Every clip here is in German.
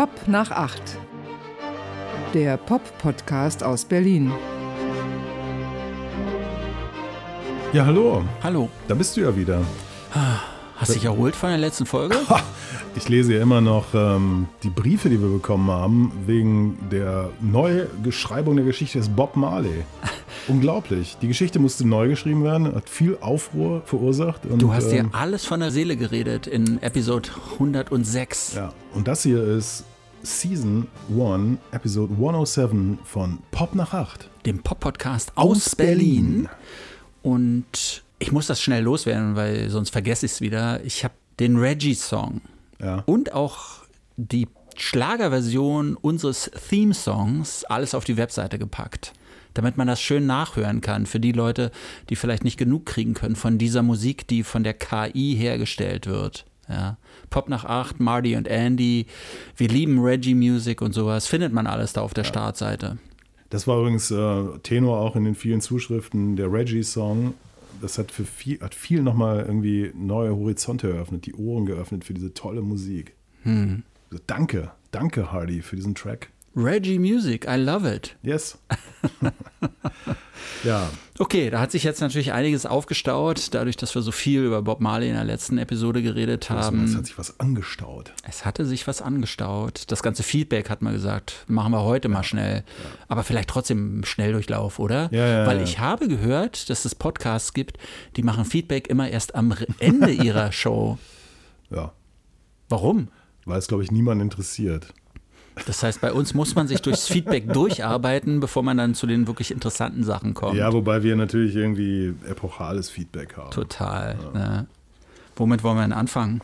Pop nach 8. Der Pop-Podcast aus Berlin. Ja, hallo. Hallo. Da bist du ja wieder. Hast du dich erholt von der letzten Folge? Ich lese ja immer noch ähm, die Briefe, die wir bekommen haben, wegen der Neugeschreibung der Geschichte des Bob Marley. Unglaublich. Die Geschichte musste neu geschrieben werden, hat viel Aufruhr verursacht. Und, Du hast dir ähm, alles von der Seele geredet in Episode 106. Ja, und das hier ist Season 1, Episode 107 von Pop nach 8. Dem Pop-Podcast aus, Berlin. Und ich muss das schnell loswerden, weil sonst vergesse ich es wieder. Ich habe den Reggie-Song Ja. und auch die Schlagerversion unseres Theme-Songs alles auf die Webseite gepackt. Damit man das schön nachhören kann für die Leute, die vielleicht nicht genug kriegen können von dieser Musik, die von der KI hergestellt wird. Ja. Pop nach 8, Marty und Andy, wir lieben Reggae Music und sowas, findet man alles da auf der Startseite. Das war übrigens äh, Tenor auch in den vielen Zuschriften der Reggie-Song. Das hat für viel, hat viel nochmal irgendwie neue Horizonte eröffnet, die Ohren geöffnet für diese tolle Musik. Hm. Also danke, danke Hardy für diesen Track. Reggae Music, I love it. Yes. ja, Okay, da hat sich jetzt natürlich einiges aufgestaut, dadurch, dass wir so viel über Bob Marley in der letzten Episode geredet haben. es hat sich was angestaut. Es hatte sich was angestaut. Das ganze Feedback hat man gesagt, machen wir heute mal schnell. Aber vielleicht trotzdem im Schnelldurchlauf, oder? Ja, ja, Weil ja. ich habe gehört, dass es Podcasts gibt, die machen Feedback immer erst am Ende ihrer Show. Ja, Warum? weil es, glaube ich, niemand interessiert. Das heißt, bei uns muss man sich durchs Feedback durcharbeiten, bevor man dann zu den wirklich interessanten Sachen kommt. Ja, wobei wir natürlich irgendwie epochales Feedback haben. Total. Ne? Womit wollen wir denn anfangen?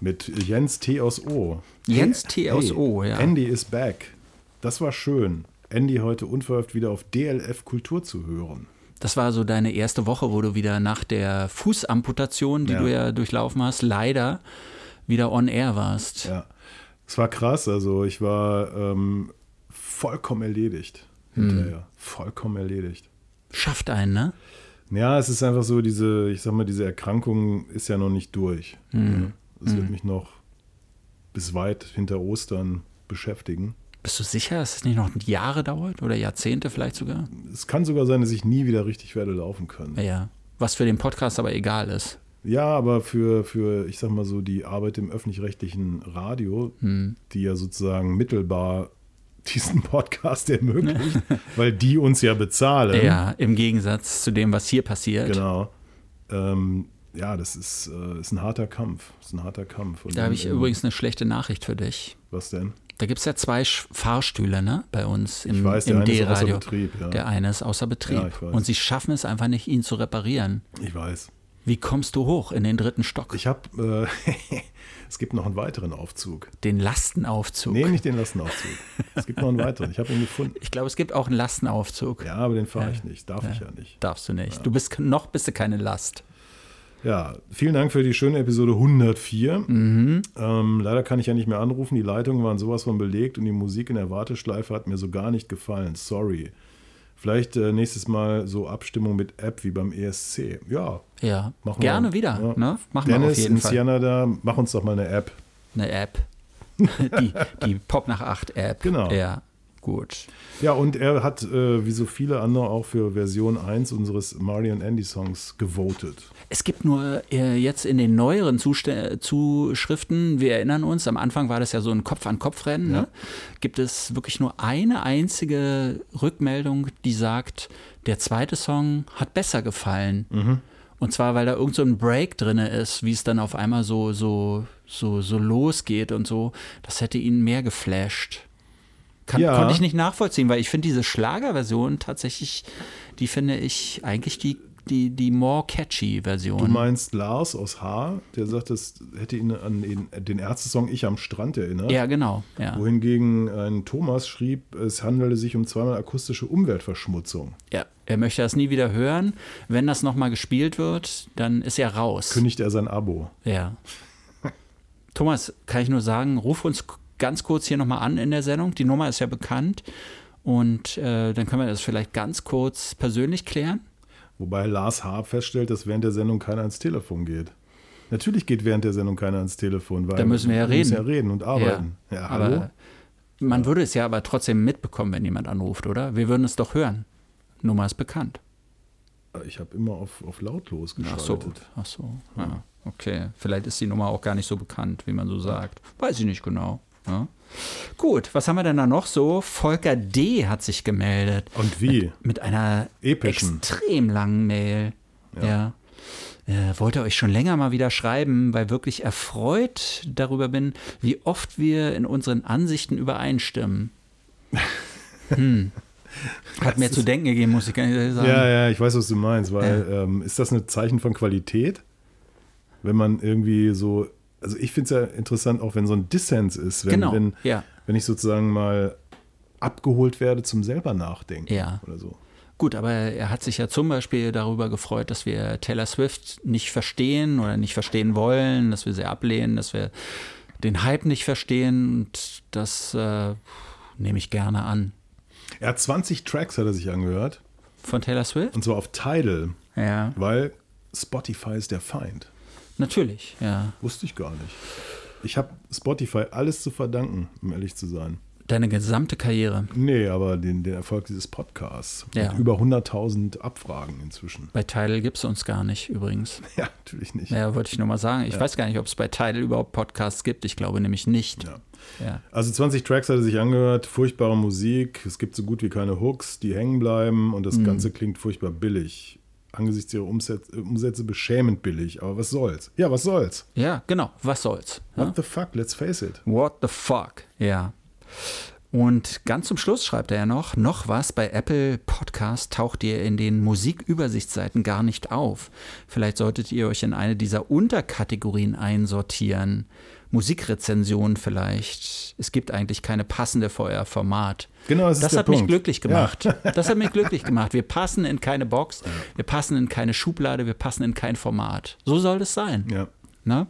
Mit Jens T aus O. Jens T aus O, ja. Andy is back. Das war schön. Andy heute unverhofft wieder auf DLF Kultur zu hören. Das war so deine erste Woche, wo du wieder nach der Fußamputation, die Ja. du ja durchlaufen hast, leider wieder on air warst. Ja. Es war krass. Also ich war ähm, vollkommen erledigt. Hm. Hinterher. Vollkommen erledigt. Schafft einen, ne? Ja, es ist einfach so, diese, ich sag mal, diese Erkrankung ist ja noch nicht durch. Hm. Ja. Es wird mich noch bis weit hinter Ostern beschäftigen. Bist du sicher, dass es nicht noch Jahre dauert oder Jahrzehnte vielleicht sogar? Es kann sogar sein, dass ich nie wieder richtig werde laufen können. Ja. Was für den Podcast aber egal ist. Ja, aber für, für, ich sag mal so, die Arbeit im öffentlich-rechtlichen Radio, Hm. die ja sozusagen mittelbar diesen Podcast ermöglicht, weil die uns ja bezahlen. Ja, im Gegensatz zu dem, was hier passiert. Genau. Ähm, ja, das ist, äh, ist ein harter Kampf. Ist ein harter Kampf. Und Da habe ich übrigens eine schlechte Nachricht für dich. Was denn? Da gibt es ja zwei Fahrstühle ne, bei uns im, Ich weiß, der im eine ist außer. Betrieb, ja. Der eine ist außer Betrieb. Ja. Und sie schaffen es einfach nicht, ihn zu reparieren. Ich weiß. Wie kommst du hoch in den dritten Stock? Ich habe, äh, es gibt noch einen weiteren Aufzug. den Lastenaufzug. Nee, nicht den Lastenaufzug. es gibt noch einen weiteren. Ich habe ihn gefunden. Ich glaube, es gibt auch einen Lastenaufzug. Ja, aber den fahre ich nicht. Darf ich ja nicht. Darfst du nicht. Du bist noch bist du keine Last. Ja, vielen Dank für die schöne Episode 104. Mhm. Ähm, leider kann ich ja nicht mehr anrufen. Die Leitungen waren sowas von belegt und die Musik in der Warteschleife hat mir so gar nicht gefallen. Sorry. Vielleicht äh, nächstes Mal so Abstimmung mit App wie beim ESC. Ja, Ja, machen gerne wir. wieder. Ja. Ne? Machen wir Dennis auf jeden in Fall. Siena da, mach uns doch mal eine App. Eine App. die, die Pop nach 8 App. Genau. Ja, gut. Ja, und er hat, äh, wie so viele andere, auch für Version 1 unseres Mario und Andy Songs gewotet. Es gibt nur äh, jetzt in den neueren Zuste Zuschriften, wir erinnern uns, am Anfang war das ja so ein Kopf-an-Kopf-Rennen, Ja. ne? gibt es wirklich nur eine einzige Rückmeldung, die sagt, der zweite Song hat besser gefallen. Mhm. Und zwar, weil da irgend so ein Break drin ist, wie es dann auf einmal so, so, so, so losgeht und so. Das hätte ihn mehr geflasht. Kann, Ja. Konnte ich nicht nachvollziehen, weil ich finde diese Schlagerversion tatsächlich, die finde ich eigentlich die, die, die more catchy Version. Du meinst Lars aus H., der sagt, das hätte ihn an den, den Ärzte-Song Ich am Strand erinnert. ja, genau. Ja. Wohingegen ein Thomas schrieb, es handele sich um zweimal akustische Umweltverschmutzung. ja. Er möchte das nie wieder hören. Wenn das nochmal gespielt wird, dann ist er raus. Kündigt er sein Abo. Ja. Thomas, kann ich nur sagen, ruf uns k- ganz kurz hier nochmal an in der Sendung. Die Nummer ist ja bekannt. Und äh, dann können wir das vielleicht ganz kurz persönlich klären. Wobei Lars H. feststellt, dass während der Sendung keiner ans Telefon geht. Natürlich geht während der Sendung keiner ans Telefon, weil Da müssen wir ja müssen reden. ja reden und arbeiten. Ja, hallo? aber Man würde es ja aber trotzdem mitbekommen, wenn jemand anruft, oder? Wir würden es doch hören. Nummer ist bekannt. Ich habe immer auf, auf lautlos Ach so, geschaltet. ach so. Ja, okay. Vielleicht ist die Nummer auch gar nicht so bekannt, wie man so sagt. Weiß ich nicht genau. Ja. Gut, was haben wir denn da noch so? Volker D. hat sich gemeldet. Und wie? Mit einer Epischen. extrem langen Mail. Ja. Äh, wollte euch schon länger mal wieder schreiben, weil wirklich erfreut darüber bin, wie oft wir in unseren Ansichten übereinstimmen. Hm. Hat mir zu denken gegeben, muss ich gar nicht sagen. Ja, ja, ich weiß, was du meinst, weil ähm, ist das ein Zeichen von Qualität? Wenn man irgendwie so, also ich finde es ja interessant, auch wenn so ein Dissens ist, wenn, Genau, wenn, ja. wenn ich sozusagen mal abgeholt werde zum selber nachdenken Ja. oder so. Gut, aber er hat sich ja zum Beispiel darüber gefreut, dass wir Taylor Swift nicht verstehen oder nicht verstehen wollen, dass wir sie ablehnen, dass wir den Hype nicht verstehen und das äh, nehme ich gerne an. Er hat 20 Tracks, hat er sich angehört, Von Taylor Swift? und zwar auf Tidal, Ja, weil Spotify ist der Feind. Natürlich, ja. Wusste ich gar nicht. Ich habe Spotify alles zu verdanken, um ehrlich zu sein. Deine gesamte Karriere. Nee, aber den, den Erfolg dieses Podcasts. Ja. Mit über 100.000 Abfragen inzwischen. Bei Tidal gibt es uns gar nicht übrigens. Ja, natürlich nicht. Ja, wollte ich nur mal sagen. Ich weiß gar nicht, ob es bei Tidal überhaupt Podcasts gibt. Ich glaube nämlich nicht. Ja. Ja. Also 20 Tracks hat er sich angehört, furchtbare Musik, es gibt so gut wie keine Hooks, die hängen bleiben und Mhm. das Ganze klingt furchtbar billig. Angesichts ihrer Umsätze, Umsätze beschämend billig, aber was soll's? Ja, was soll's? ja, genau. Was soll's? Ja? What the fuck, let's face it. What the fuck? Ja. Und ganz zum Schluss schreibt er ja noch, noch was, bei Apple Podcast taucht ihr in den Musikübersichtsseiten gar nicht auf. Vielleicht solltet ihr euch in eine dieser Unterkategorien einsortieren. Musikrezensionen vielleicht. Es gibt eigentlich keine passende für euer Format. Genau, das ist Das hat mich Punkt. glücklich gemacht. Das hat mich glücklich gemacht. Wir passen in keine Box, wir passen in keine Schublade, wir passen in kein Format. So soll es sein. Ja. Na?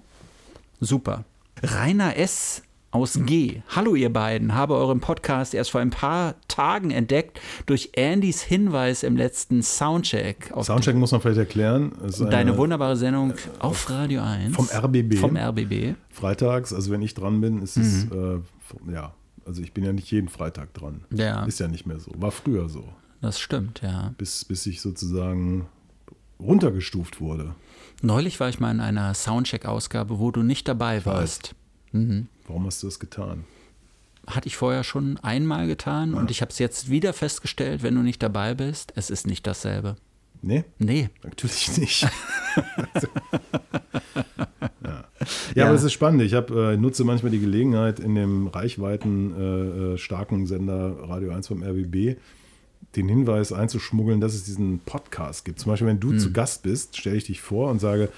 Super. Rainer S. aus G. Hallo ihr beiden, habe euren Podcast erst vor ein paar Tagen entdeckt durch Andys Hinweis im letzten Soundcheck auf Soundcheck muss man vielleicht erklären. Deine eine- wunderbare Sendung auf Radio 1. Vom RBB. Vom RBB. Freitags, also wenn ich dran bin, ist es, äh, ja, also ich bin ja nicht jeden Freitag dran. Ja. Ist ja nicht mehr so. War früher so, Das stimmt, ja. bis, bis ich sozusagen runtergestuft wurde. Neulich war ich mal in einer Soundcheck-Ausgabe, wo du nicht dabei warst. Mhm. Warum hast du das getan? Hatte ich vorher schon einmal getan und ich habe es jetzt wieder festgestellt, wenn du nicht dabei bist, es ist nicht dasselbe. Nee, Nee, natürlich nicht. ja, aber es ist spannend. Ich hab, äh, nutze manchmal die Gelegenheit, in dem reichweiten, äh, äh, starken Sender Radio 1 vom RBB den Hinweis einzuschmuggeln, dass es diesen Podcast gibt. Zum Beispiel, wenn Hm. du zu Gast bist, stelle ich dich vor und sage,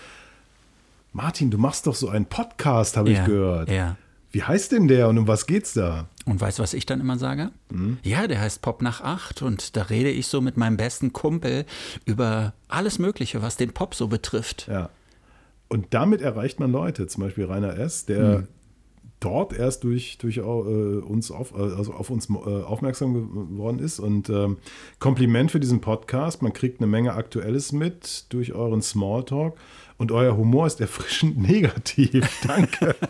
Martin, du machst doch so einen Podcast, habe Ja, ich gehört. ja. Wie heißt denn der und um was geht's da? Und weißt du, was ich dann immer sage? Ja, der heißt Pop nach acht und da rede ich so mit meinem besten Kumpel über alles Mögliche, was den Pop so betrifft. Ja. Und damit erreicht man Leute, zum Beispiel Rainer S., der Hm. dort erst durch, durch äh, uns auf, also auf uns äh, aufmerksam geworden ist. Und ähm, Kompliment für diesen Podcast. Man kriegt eine Menge Aktuelles mit durch euren Smalltalk. Und euer Humor ist erfrischend negativ. Danke.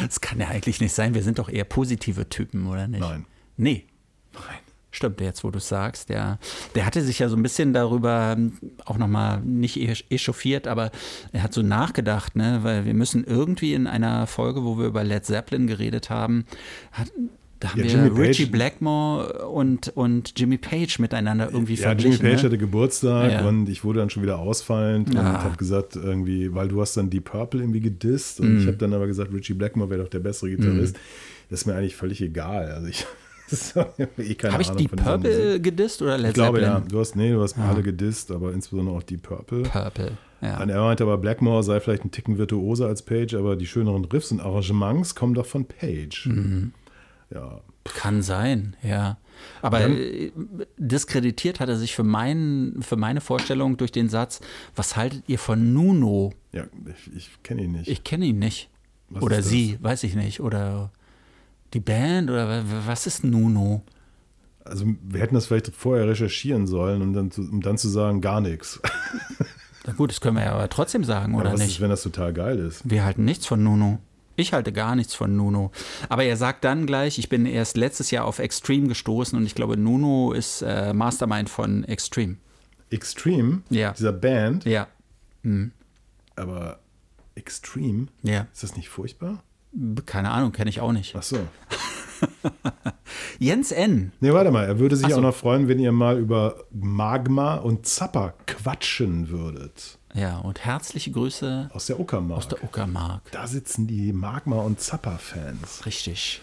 Das kann ja eigentlich nicht sein. Wir sind doch eher positive Typen, oder nicht? Nein. Nee, Nein. Stimmt, jetzt wo du es sagst. Der, der hatte sich ja so ein bisschen darüber ähm, auch nochmal nicht esch- echauffiert, aber er hat so nachgedacht, ne? weil wir müssen irgendwie in einer Folge, wo wir über Led Zeppelin geredet haben, hat, da haben Ja, wir Jimmy Page- Richie Blackmore und, und Jimmy Page miteinander irgendwie Ja, Jimmy verglichen. Page ne? hatte Geburtstag Ja. und ich wurde dann schon wieder ausfallend und Ah. habe gesagt, irgendwie, weil du hast dann Deep Purple irgendwie gedisst und ich Mhm. habe dann aber gesagt, Richie Blackmore wäre doch der bessere Gitarrist. Das ist mir eigentlich völlig egal. Also ich, eh Habe ich Ahnung Musik. Purple gedisst oder Led Ich glaube Zeppelin? ja, du hast, nee, du hast alle gedisst, aber insbesondere auch Deep Purple. Purple, ja. Und er meinte aber, Blackmore sei vielleicht ein Ticken virtuoser als Page, aber die schöneren Riffs und Arrangements kommen doch von Page. Mhm. Ja, Kann sein, ja. Aber Dann- äh, diskreditiert hat er sich für, mein, für meine Vorstellung durch den Satz, was haltet ihr von Nuno? ja ich, ich kenne ihn nicht. Ich kenne ihn nicht. Was oder sie, weiß ich nicht. Oder die Band oder wa- was ist Nuno? also wir hätten das vielleicht vorher recherchieren sollen, um dann zu, um dann zu sagen, gar nichts. Na gut, das können wir ja aber trotzdem sagen, oder was nicht? ist, wenn das total geil ist? wir halten nichts von Nuno. Ich halte gar nichts von Nuno. Aber er sagt dann gleich, ich bin erst letztes Jahr auf Extreme gestoßen und ich glaube, Nuno ist äh, Mastermind von Extreme. Extreme, Ja. dieser Band, Ja. aber Extreme, Ja. ist das nicht furchtbar? Keine Ahnung, kenne ich auch nicht. Ach so. Jens N. Nee, warte mal, er würde sich so. auch noch freuen, wenn ihr mal über Magma und Zappa quatschen würdet. Ja, und herzliche Grüße Aus der Uckermark. aus der Uckermark. da sitzen die Magma und Zappa-Fans. Richtig.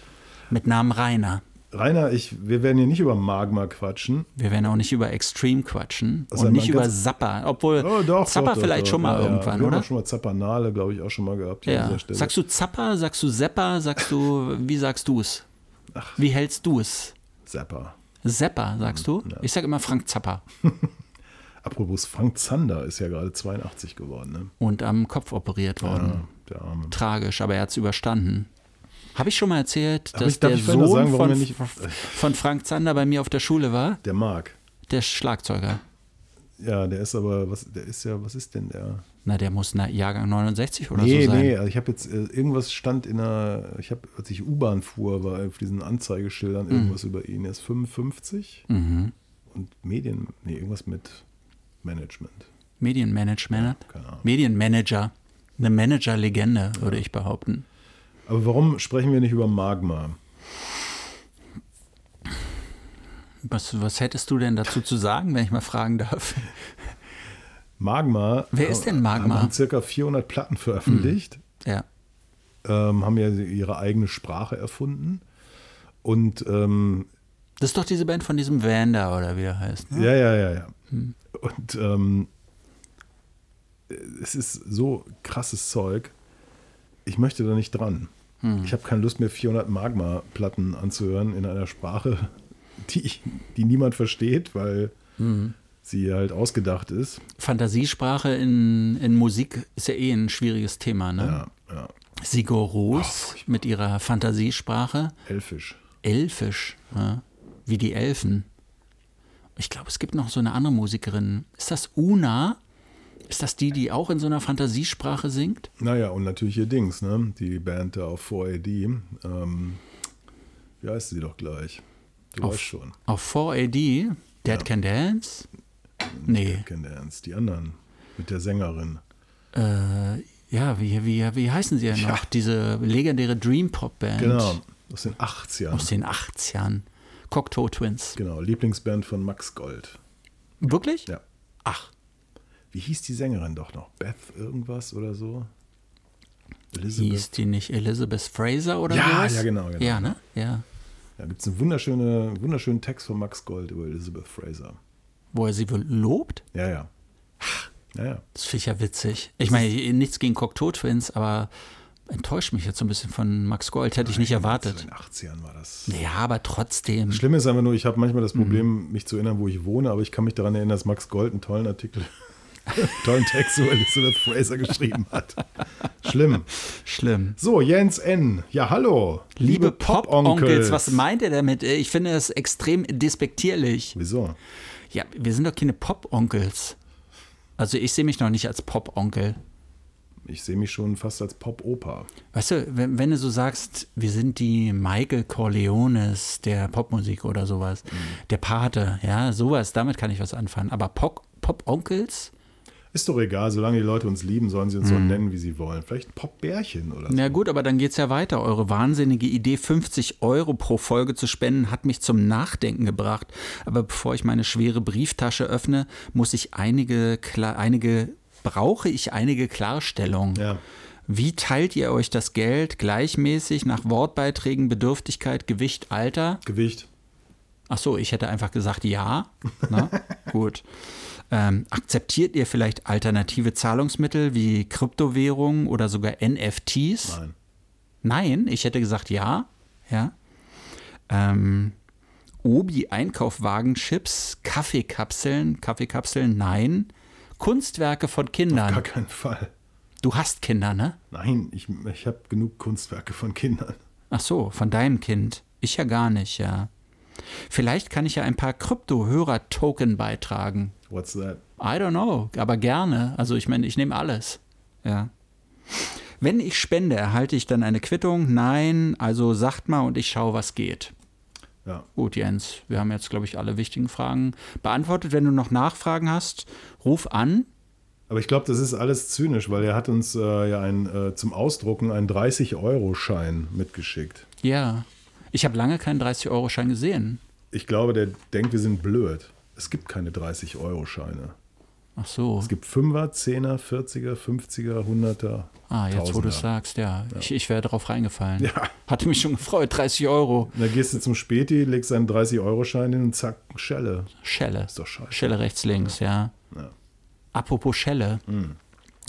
Mit Namen Rainer. Rainer, ich, wir werden hier nicht über Magma quatschen. Wir werden auch nicht über Extreme quatschen Also und nicht über Zappa. Obwohl Oh, doch, Zappa doch, vielleicht doch. schon mal Ja, ja. irgendwann, Wir oder? haben auch schon mal Zappanale, glaube ich, auch schon mal gehabt Ja. Sagst du Zappa, sagst du Seppa, sagst du, wie sagst du es? Wie hältst du es? Zappa. Seppa, sagst du? Ich sag immer Frank Zappa. Apropos Frank Zander ist ja gerade 82 geworden, ne? Und am Kopf operiert worden. Der Arme. Tragisch, aber er hat es überstanden. Habe ich schon mal erzählt, dass ich- der Sohn sagen, von, nicht- von Frank Zander bei mir auf der Schule war? Der Mark. Der Schlagzeuger. Ja, der ist aber, was, der ist ja, was ist denn der? Na, der muss na, Jahrgang 69 oder nee, so sein. nee, also ich habe jetzt, äh, irgendwas stand in der, ich habe, als ich U-Bahn fuhr, war auf diesen Anzeigeschildern irgendwas über ihn. Er ist 55 Mhm. und Medien, nee, irgendwas mit Management. Medienmanagement. Keine Ahnung. Medienmanager. Eine Manager-Legende, würde ich behaupten. Aber warum sprechen wir nicht über Magma? Was, was hättest du denn dazu zu sagen, wenn ich mal fragen darf? Magma. Wer ist denn Magma? Haben circa 400 Platten veröffentlicht. Ja. ähm, haben ja ihre eigene Sprache erfunden. Und ähm, Das ist doch diese Band von diesem Vander oder wie er heißt. Ne? ja, ja, ja, ja. Und ähm, es ist so krasses Zeug. Ich möchte da nicht dran. Ich habe keine Lust mehr, 400 Magma-Platten anzuhören in einer Sprache, die, die niemand versteht, weil sie halt ausgedacht ist. Fantasiesprache in, in Musik ist ja eh ein schwieriges Thema. Ne? Ja, ja. Sigur Ros mit ihrer Fantasiesprache. Elfisch. Elfisch, ja? wie die Elfen. Ich glaube, es gibt noch so eine andere Musikerin. Ist das Una? Ist das die, die auch in so einer Fantasiesprache singt? Naja, und natürlich hier Dings, ne? Die Band da auf 4AD. Ähm, wie heißt sie doch gleich? Du Auf- weißt schon. Auf 4AD? Dead Can Dance? Nee. Can Dance. Die anderen. Mit der Sängerin. Äh, ja, wie, wie, wie heißen sie denn Ja. noch? Diese legendäre Dream Pop Band Genau. Aus den 80ern. aus den 80ern. Cocteau Twins. Genau. Lieblingsband von Max Gold. Wirklich? Ja. Ach, Wie hieß die Sängerin doch noch? Beth irgendwas oder so? hieß die nicht Elizabeth Fraser oder Ja, sowas? ja, genau, genau. Ja, ne? Ja. Da gibt es einen wunderschöne, wunderschönen Text von Max Gold über Elizabeth Fraser. Wo er sie wohl lobt? Ja, ja. Ja, ja. Das finde ich ja witzig. Ich meine, nichts gegen Cocteau Twins, aber enttäuscht mich jetzt so ein bisschen von Max Gold. Hätte ich nicht In erwartet. den 80ern war das. Ja, aber trotzdem. Schlimm ist einfach nur, ich habe manchmal das Mhm. Problem, mich zu erinnern, wo ich wohne, aber ich kann mich daran erinnern, dass Max Gold einen tollen Artikel, tollen Text über Elizabeth Fraser geschrieben hat. Schlimm. Schlimm. So, Jens N. Ja, hallo. Liebe Pop-Onkels, was meint ihr damit? Ich finde das extrem despektierlich. Wieso? Ja, wir sind doch keine Pop-Onkels. Also ich sehe mich noch nicht als Pop-Onkel. Ich sehe mich schon fast als Pop-Opa. Weißt du, wenn, wenn du so sagst, wir sind die Michael Corleones der Popmusik oder sowas, der Pate, ja, sowas, damit kann ich was anfangen. Aber Pop- Pop-Onkels? Ist doch egal, solange die Leute uns lieben, sollen sie uns so nennen, wie sie wollen. Vielleicht Pop-Bärchen oder so. Na gut, aber dann geht's ja weiter. Eure wahnsinnige Idee, 50 Euro pro Folge zu spenden, hat mich zum Nachdenken gebracht. Aber bevor ich meine schwere Brieftasche öffne, muss ich einige, klar, einige brauche ich einige Klarstellungen. Ja. Wie teilt ihr euch das Geld gleichmäßig nach Wortbeiträgen, Bedürftigkeit, Gewicht, Alter? Gewicht. Ach so, ich hätte einfach gesagt ja. Na, gut. Ähm, akzeptiert ihr vielleicht alternative Zahlungsmittel wie Kryptowährungen oder sogar NFTs? Nein. Nein, ich hätte gesagt ja. Ja. Ähm, Obi Einkaufwagen-Chips, Kaffeekapseln, Kaffeekapseln, nein. Kunstwerke von Gar Kindern. keinen Fall. Du hast Kinder, ne? Nein, ich, ich habe genug Kunstwerke von Kindern. Ach so, von deinem Kind. Ich ja gar nicht, ja. Vielleicht kann ich ja ein paar Krypto-Hörer-Token beitragen. What's that? I don't know, aber gerne. Also ich meine, ich nehme alles. Ja. Wenn ich spende, erhalte ich dann eine Quittung? Nein, also sagt mal und ich schaue, was geht. Ja. Gut, Jens, wir haben jetzt, glaube ich, alle wichtigen Fragen beantwortet. Wenn du noch Nachfragen hast, ruf an. Aber ich glaube, das ist alles zynisch, weil er hat uns äh, ja ein, äh, zum Ausdrucken einen 30-Euro-Schein mitgeschickt. Ja, ich habe lange keinen 30-Euro-Schein gesehen. Ich glaube, der denkt, wir sind blöd. Es gibt keine 30-Euro-Scheine. Ach so. Es gibt 5er, 10er, 40er, 50er, 100er. Ah, jetzt wo du es Tausender. sagst, ja. Ich, ich wäre darauf reingefallen. Ja. Hatte mich schon gefreut, 30 Euro. Da gehst du zum Späti, legst einen 30-Euro-Schein hin und zack, Schelle. Schelle. Ist doch scheiße. Schelle rechts, links, ja. Ja. Apropos Schelle. Hm.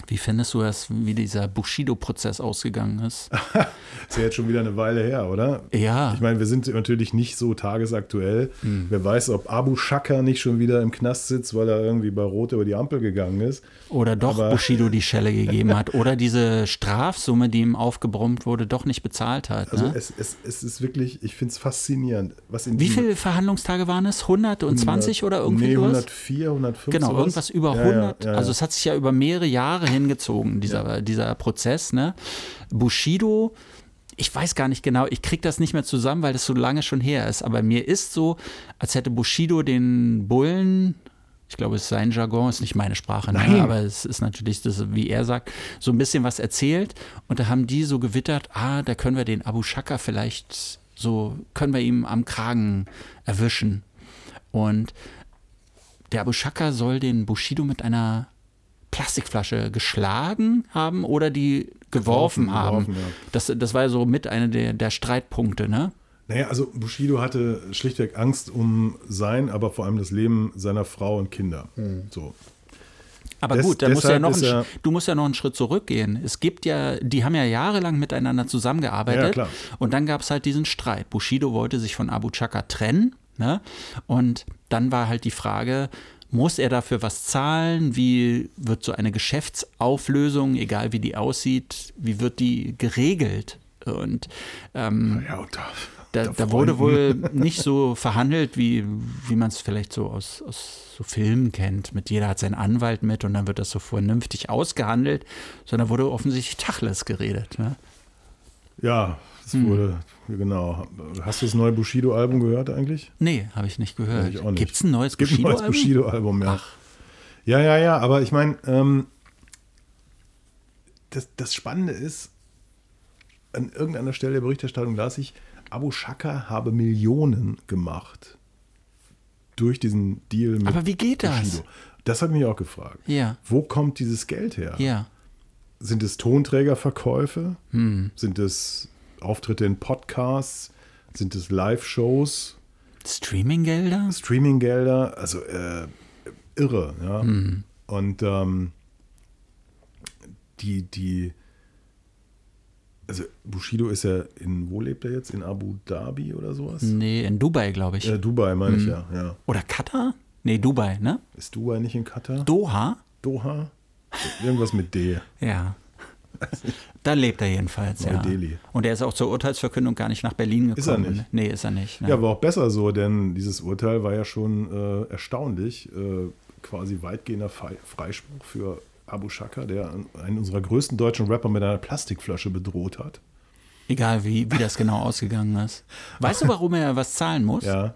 Wie findest du das, wie dieser Bushido-Prozess ausgegangen ist? Ist ja jetzt schon wieder eine Weile her, oder? Ja. Ich meine, wir sind natürlich nicht so tagesaktuell. Hm. Wer weiß, ob Abu Shaka nicht schon wieder im Knast sitzt, weil er irgendwie bei Rot über die Ampel gegangen ist. Oder doch Aber- Bushido die Schelle gegeben hat. Oder diese Strafsumme, die ihm aufgebrummt wurde, doch nicht bezahlt hat. Also ne? es, es, es ist wirklich, ich finde es faszinierend. Was in Wie viele Verhandlungstage waren es? 120 oder irgendwie Nee, sowas? 104, 105. Genau, sowas. irgendwas über Ja, 100. Ja, ja, Also es hat sich ja über mehrere Jahre hingezogen, dieser, dieser Prozess. Ne? Bushido, ich weiß gar nicht genau, ich kriege das nicht mehr zusammen, weil das so lange schon her ist. Aber mir ist so, als hätte Bushido den Bullen, ich glaube, es ist sein Jargon, ist nicht meine Sprache, ne? Aber es ist natürlich das, wie er sagt, so ein bisschen was erzählt. Und da haben die so gewittert, ah, da können wir den Abu Shaka vielleicht so, können wir ihm am Kragen erwischen. Und der Abu Shaka soll den Bushido mit einer Plastikflasche geschlagen haben oder die geworfen, Geworfen, haben. geworfen, ja. das, das war so mit einer der, der Streitpunkte, ne? Naja, also Bushido hatte schlichtweg Angst um sein, aber vor allem das Leben seiner Frau und Kinder. So. Aber Des- gut, da musst du, ja noch er- Sch- du musst ja noch einen Schritt zurückgehen. Es gibt ja, die haben ja jahrelang miteinander zusammengearbeitet. Ja, klar. Und dann gab es halt diesen Streit. Bushido wollte sich von Abu Chaka trennen. Ne? Und dann war halt die Frage, muss er dafür was zahlen? Wie wird so eine Geschäftsauflösung, egal wie die aussieht, wie wird die geregelt? Und ähm, Ja, da, da, da wurde wohl nicht so verhandelt, wie, wie man es vielleicht so aus, aus so Filmen kennt. Mit jeder hat seinen Anwalt mit und dann wird das so vernünftig ausgehandelt, sondern wurde offensichtlich Tachles geredet. Ne? Ja, das Hm. wurde, genau. Hast du das neue Bushido-Album gehört eigentlich? Nee, habe ich nicht gehört. Nicht. Gibt es ein neues Es gibt ein neues Bushido-Album? Bushido-Album, ja. Ach. Ja, ja, ja, aber ich meine, ähm, das, das Spannende ist, an irgendeiner Stelle der Berichterstattung las ich, Abu Shaka habe Millionen gemacht durch diesen Deal mit Aber wie geht das? Bushido. Das hat mich auch gefragt. Ja. Wo kommt dieses Geld her? Ja. Sind es Tonträgerverkäufe? Hm. Sind es Auftritte in Podcasts? Sind es Live-Shows? Streaminggelder? Streaminggelder? Also äh, irre, ja. Hm. Und ähm, die, die, also Bushido ist ja in, wo lebt er jetzt? In Abu Dhabi oder sowas? Nee, in Dubai, glaube ich. Äh, Dubai meine Hm. ich ja, ja. Oder Katar? Nee, Dubai, ne? Ist Dubai nicht in Katar? Doha? Doha? Irgendwas mit D. Ja. Da lebt er jedenfalls, ja. Und er ist auch zur Urteilsverkündung gar nicht nach Berlin gekommen. Ist er nicht? Nee, ist er nicht. Ne? Ja, war auch besser so, denn dieses Urteil war ja schon äh, erstaunlich. Äh, quasi weitgehender Fei- Freispruch für Abu Shaka, der einen unserer größten deutschen Rapper mit einer Plastikflasche bedroht hat. Egal, wie, wie das genau ausgegangen ist. Weißt du, warum er was zahlen muss? Ja,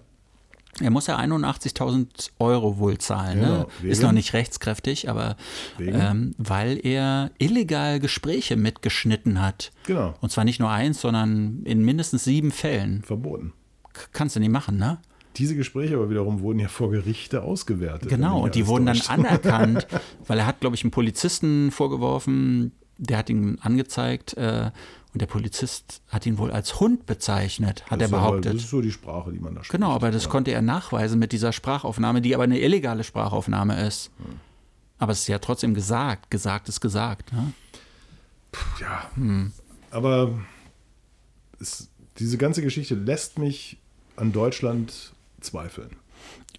Er muss ja 81.000 Euro wohl zahlen. Ne? Genau. Wegen? Ist noch nicht rechtskräftig, aber ähm, weil er illegal Gespräche mitgeschnitten hat. genau. Und zwar nicht nur eins, sondern in mindestens sieben Fällen. Verboten. K kannst du nicht machen, ne? Diese Gespräche aber wiederum wurden ja vor Gerichte ausgewertet. Genau, und die wurden dann anerkannt, weil er hat, glaube ich, einen Polizisten vorgeworfen, der hat ihn angezeigt äh, und der Polizist hat ihn wohl als Hund bezeichnet, hat Das er ist aber- behauptet. Das ist so die Sprache, die man da spricht. Genau, aber das ja. konnte er nachweisen mit dieser Sprachaufnahme, die aber eine illegale Sprachaufnahme ist. Hm. Aber es ist ja trotzdem gesagt. Gesagt ist gesagt. Ne? Ja, Hm. aber es, diese ganze Geschichte lässt mich an Deutschland zweifeln.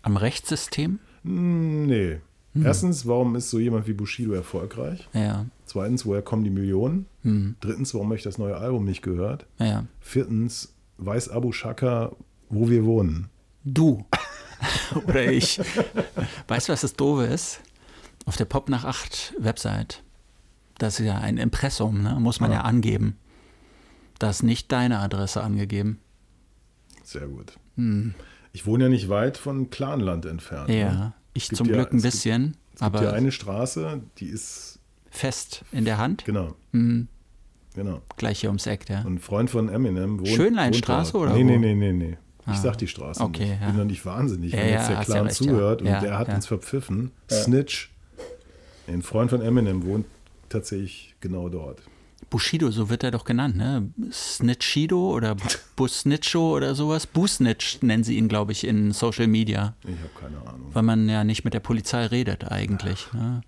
Am Rechtssystem? Hm, Nee. Hm. Erstens, warum ist so jemand wie Bushido erfolgreich? Ja, Zweitens, woher kommen die Millionen? Hm. Drittens, warum habe ich das neue Album nicht gehört? ja. Viertens, weiß Abu Shaka, wo wir wohnen? Du. Oder ich. Weißt du, was das Doofe ist? Auf der Pop nach 8 Website, Das ist ja ein Impressum, ne? muss man ja, Ja. angeben. Da ist nicht deine Adresse angegeben. Sehr gut. Hm. Ich wohne ja nicht weit von Clanland entfernt. Ja, Ne? ich gibt zum ja- Glück ein es gibt- bisschen, Es gibt aber ja eine Straße, die ist, fest in der Hand. genau, Hm, genau. gleich hier ums Eck, ja. Und ein Freund von Eminem wohnt. Schönleinstraße wohnt oder Nee, wo? nee, nee, nee, nee. Ich Ah, sag die Straße okay, nicht. Ich ja. bin doch nicht wahnsinnig, Ja, wenn jetzt der ja Clan recht, zuhört und der hat uns verpfiffen. Snitch. Ein Freund von Eminem wohnt tatsächlich genau dort. Bushido, so wird er doch genannt, ne? Snitchido oder Busnitcho oder sowas. Busnitch nennen sie ihn, glaube ich, in Social Media, Ich habe keine Ahnung. weil man ja nicht mit der Polizei redet eigentlich. Ne?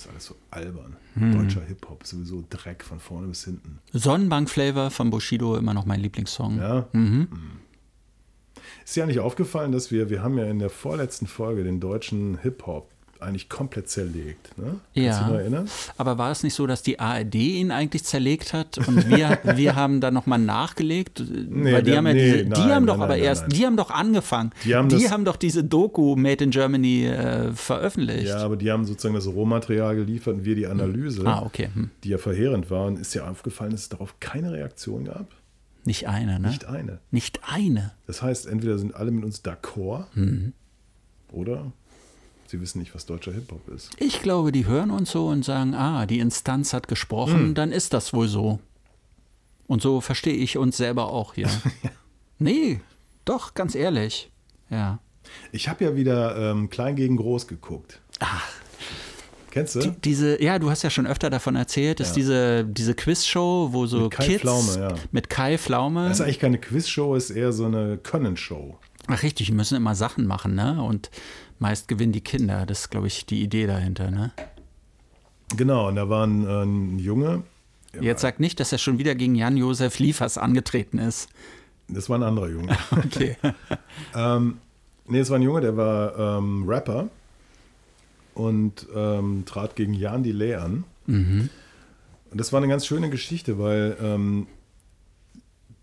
Das ist alles so albern. Hm. Deutscher Hip-Hop, sowieso Dreck von vorne bis hinten. Sonnenbank-Flavor von Bushido, immer noch mein Lieblingssong. Ja. Mhm. Ist dir eigentlich aufgefallen, dass wir, wir haben ja in der vorletzten Folge den deutschen Hip-Hop eigentlich komplett zerlegt. Ne? Kannst du Ja. dich erinnern? Aber war es nicht so, dass die ARD ihn eigentlich zerlegt hat und wir, wir haben dann nochmal nachgelegt? Weil die wir- haben ja nee, diese, die nein, haben doch nein, aber nein, erst, die haben doch angefangen. Die haben das- doch diese Doku Made in Germany äh, veröffentlicht. Ja, aber die haben sozusagen das Rohmaterial geliefert und wir die Analyse, Ah, okay. Hm. die ja verheerend war. Und ist dir aufgefallen, dass es darauf keine Reaktion gab? Nicht eine, ne? Nicht eine. Nicht eine. Das heißt, entweder sind alle mit uns d'accord Mhm. oder sie wissen nicht, was deutscher Hip-Hop ist. Ich glaube, die hören uns so und sagen, ah, die Instanz hat gesprochen, Hm. dann ist das wohl so. Und so verstehe ich uns selber auch hier. Nee, doch, ganz ehrlich. Ja. Ich habe ja wieder ähm, Klein gegen Groß geguckt. Ach. Kennst du? Die, diese, ja, du hast ja schon öfter davon erzählt, ist Ja. diese, diese Quizshow, wo so Mit Kai Kids Pflaume, ja. mit Kai Pflaume. Das ist eigentlich keine Quizshow, ist eher so eine Können-Show. Ach, richtig, die müssen immer Sachen machen, ne? Und meist gewinnen die Kinder. Das ist, glaube ich, die Idee dahinter, ne? Genau, und da war ein, äh, ein Junge, Jetzt sag nicht, dass er schon wieder gegen Jan-Josef Liefers angetreten ist. das war ein anderer Junge. Okay. ähm, nee, es war ein Junge, der war ähm, Rapper und ähm, trat gegen Jan Delay an. Mhm. Und das war eine ganz schöne Geschichte, weil ähm,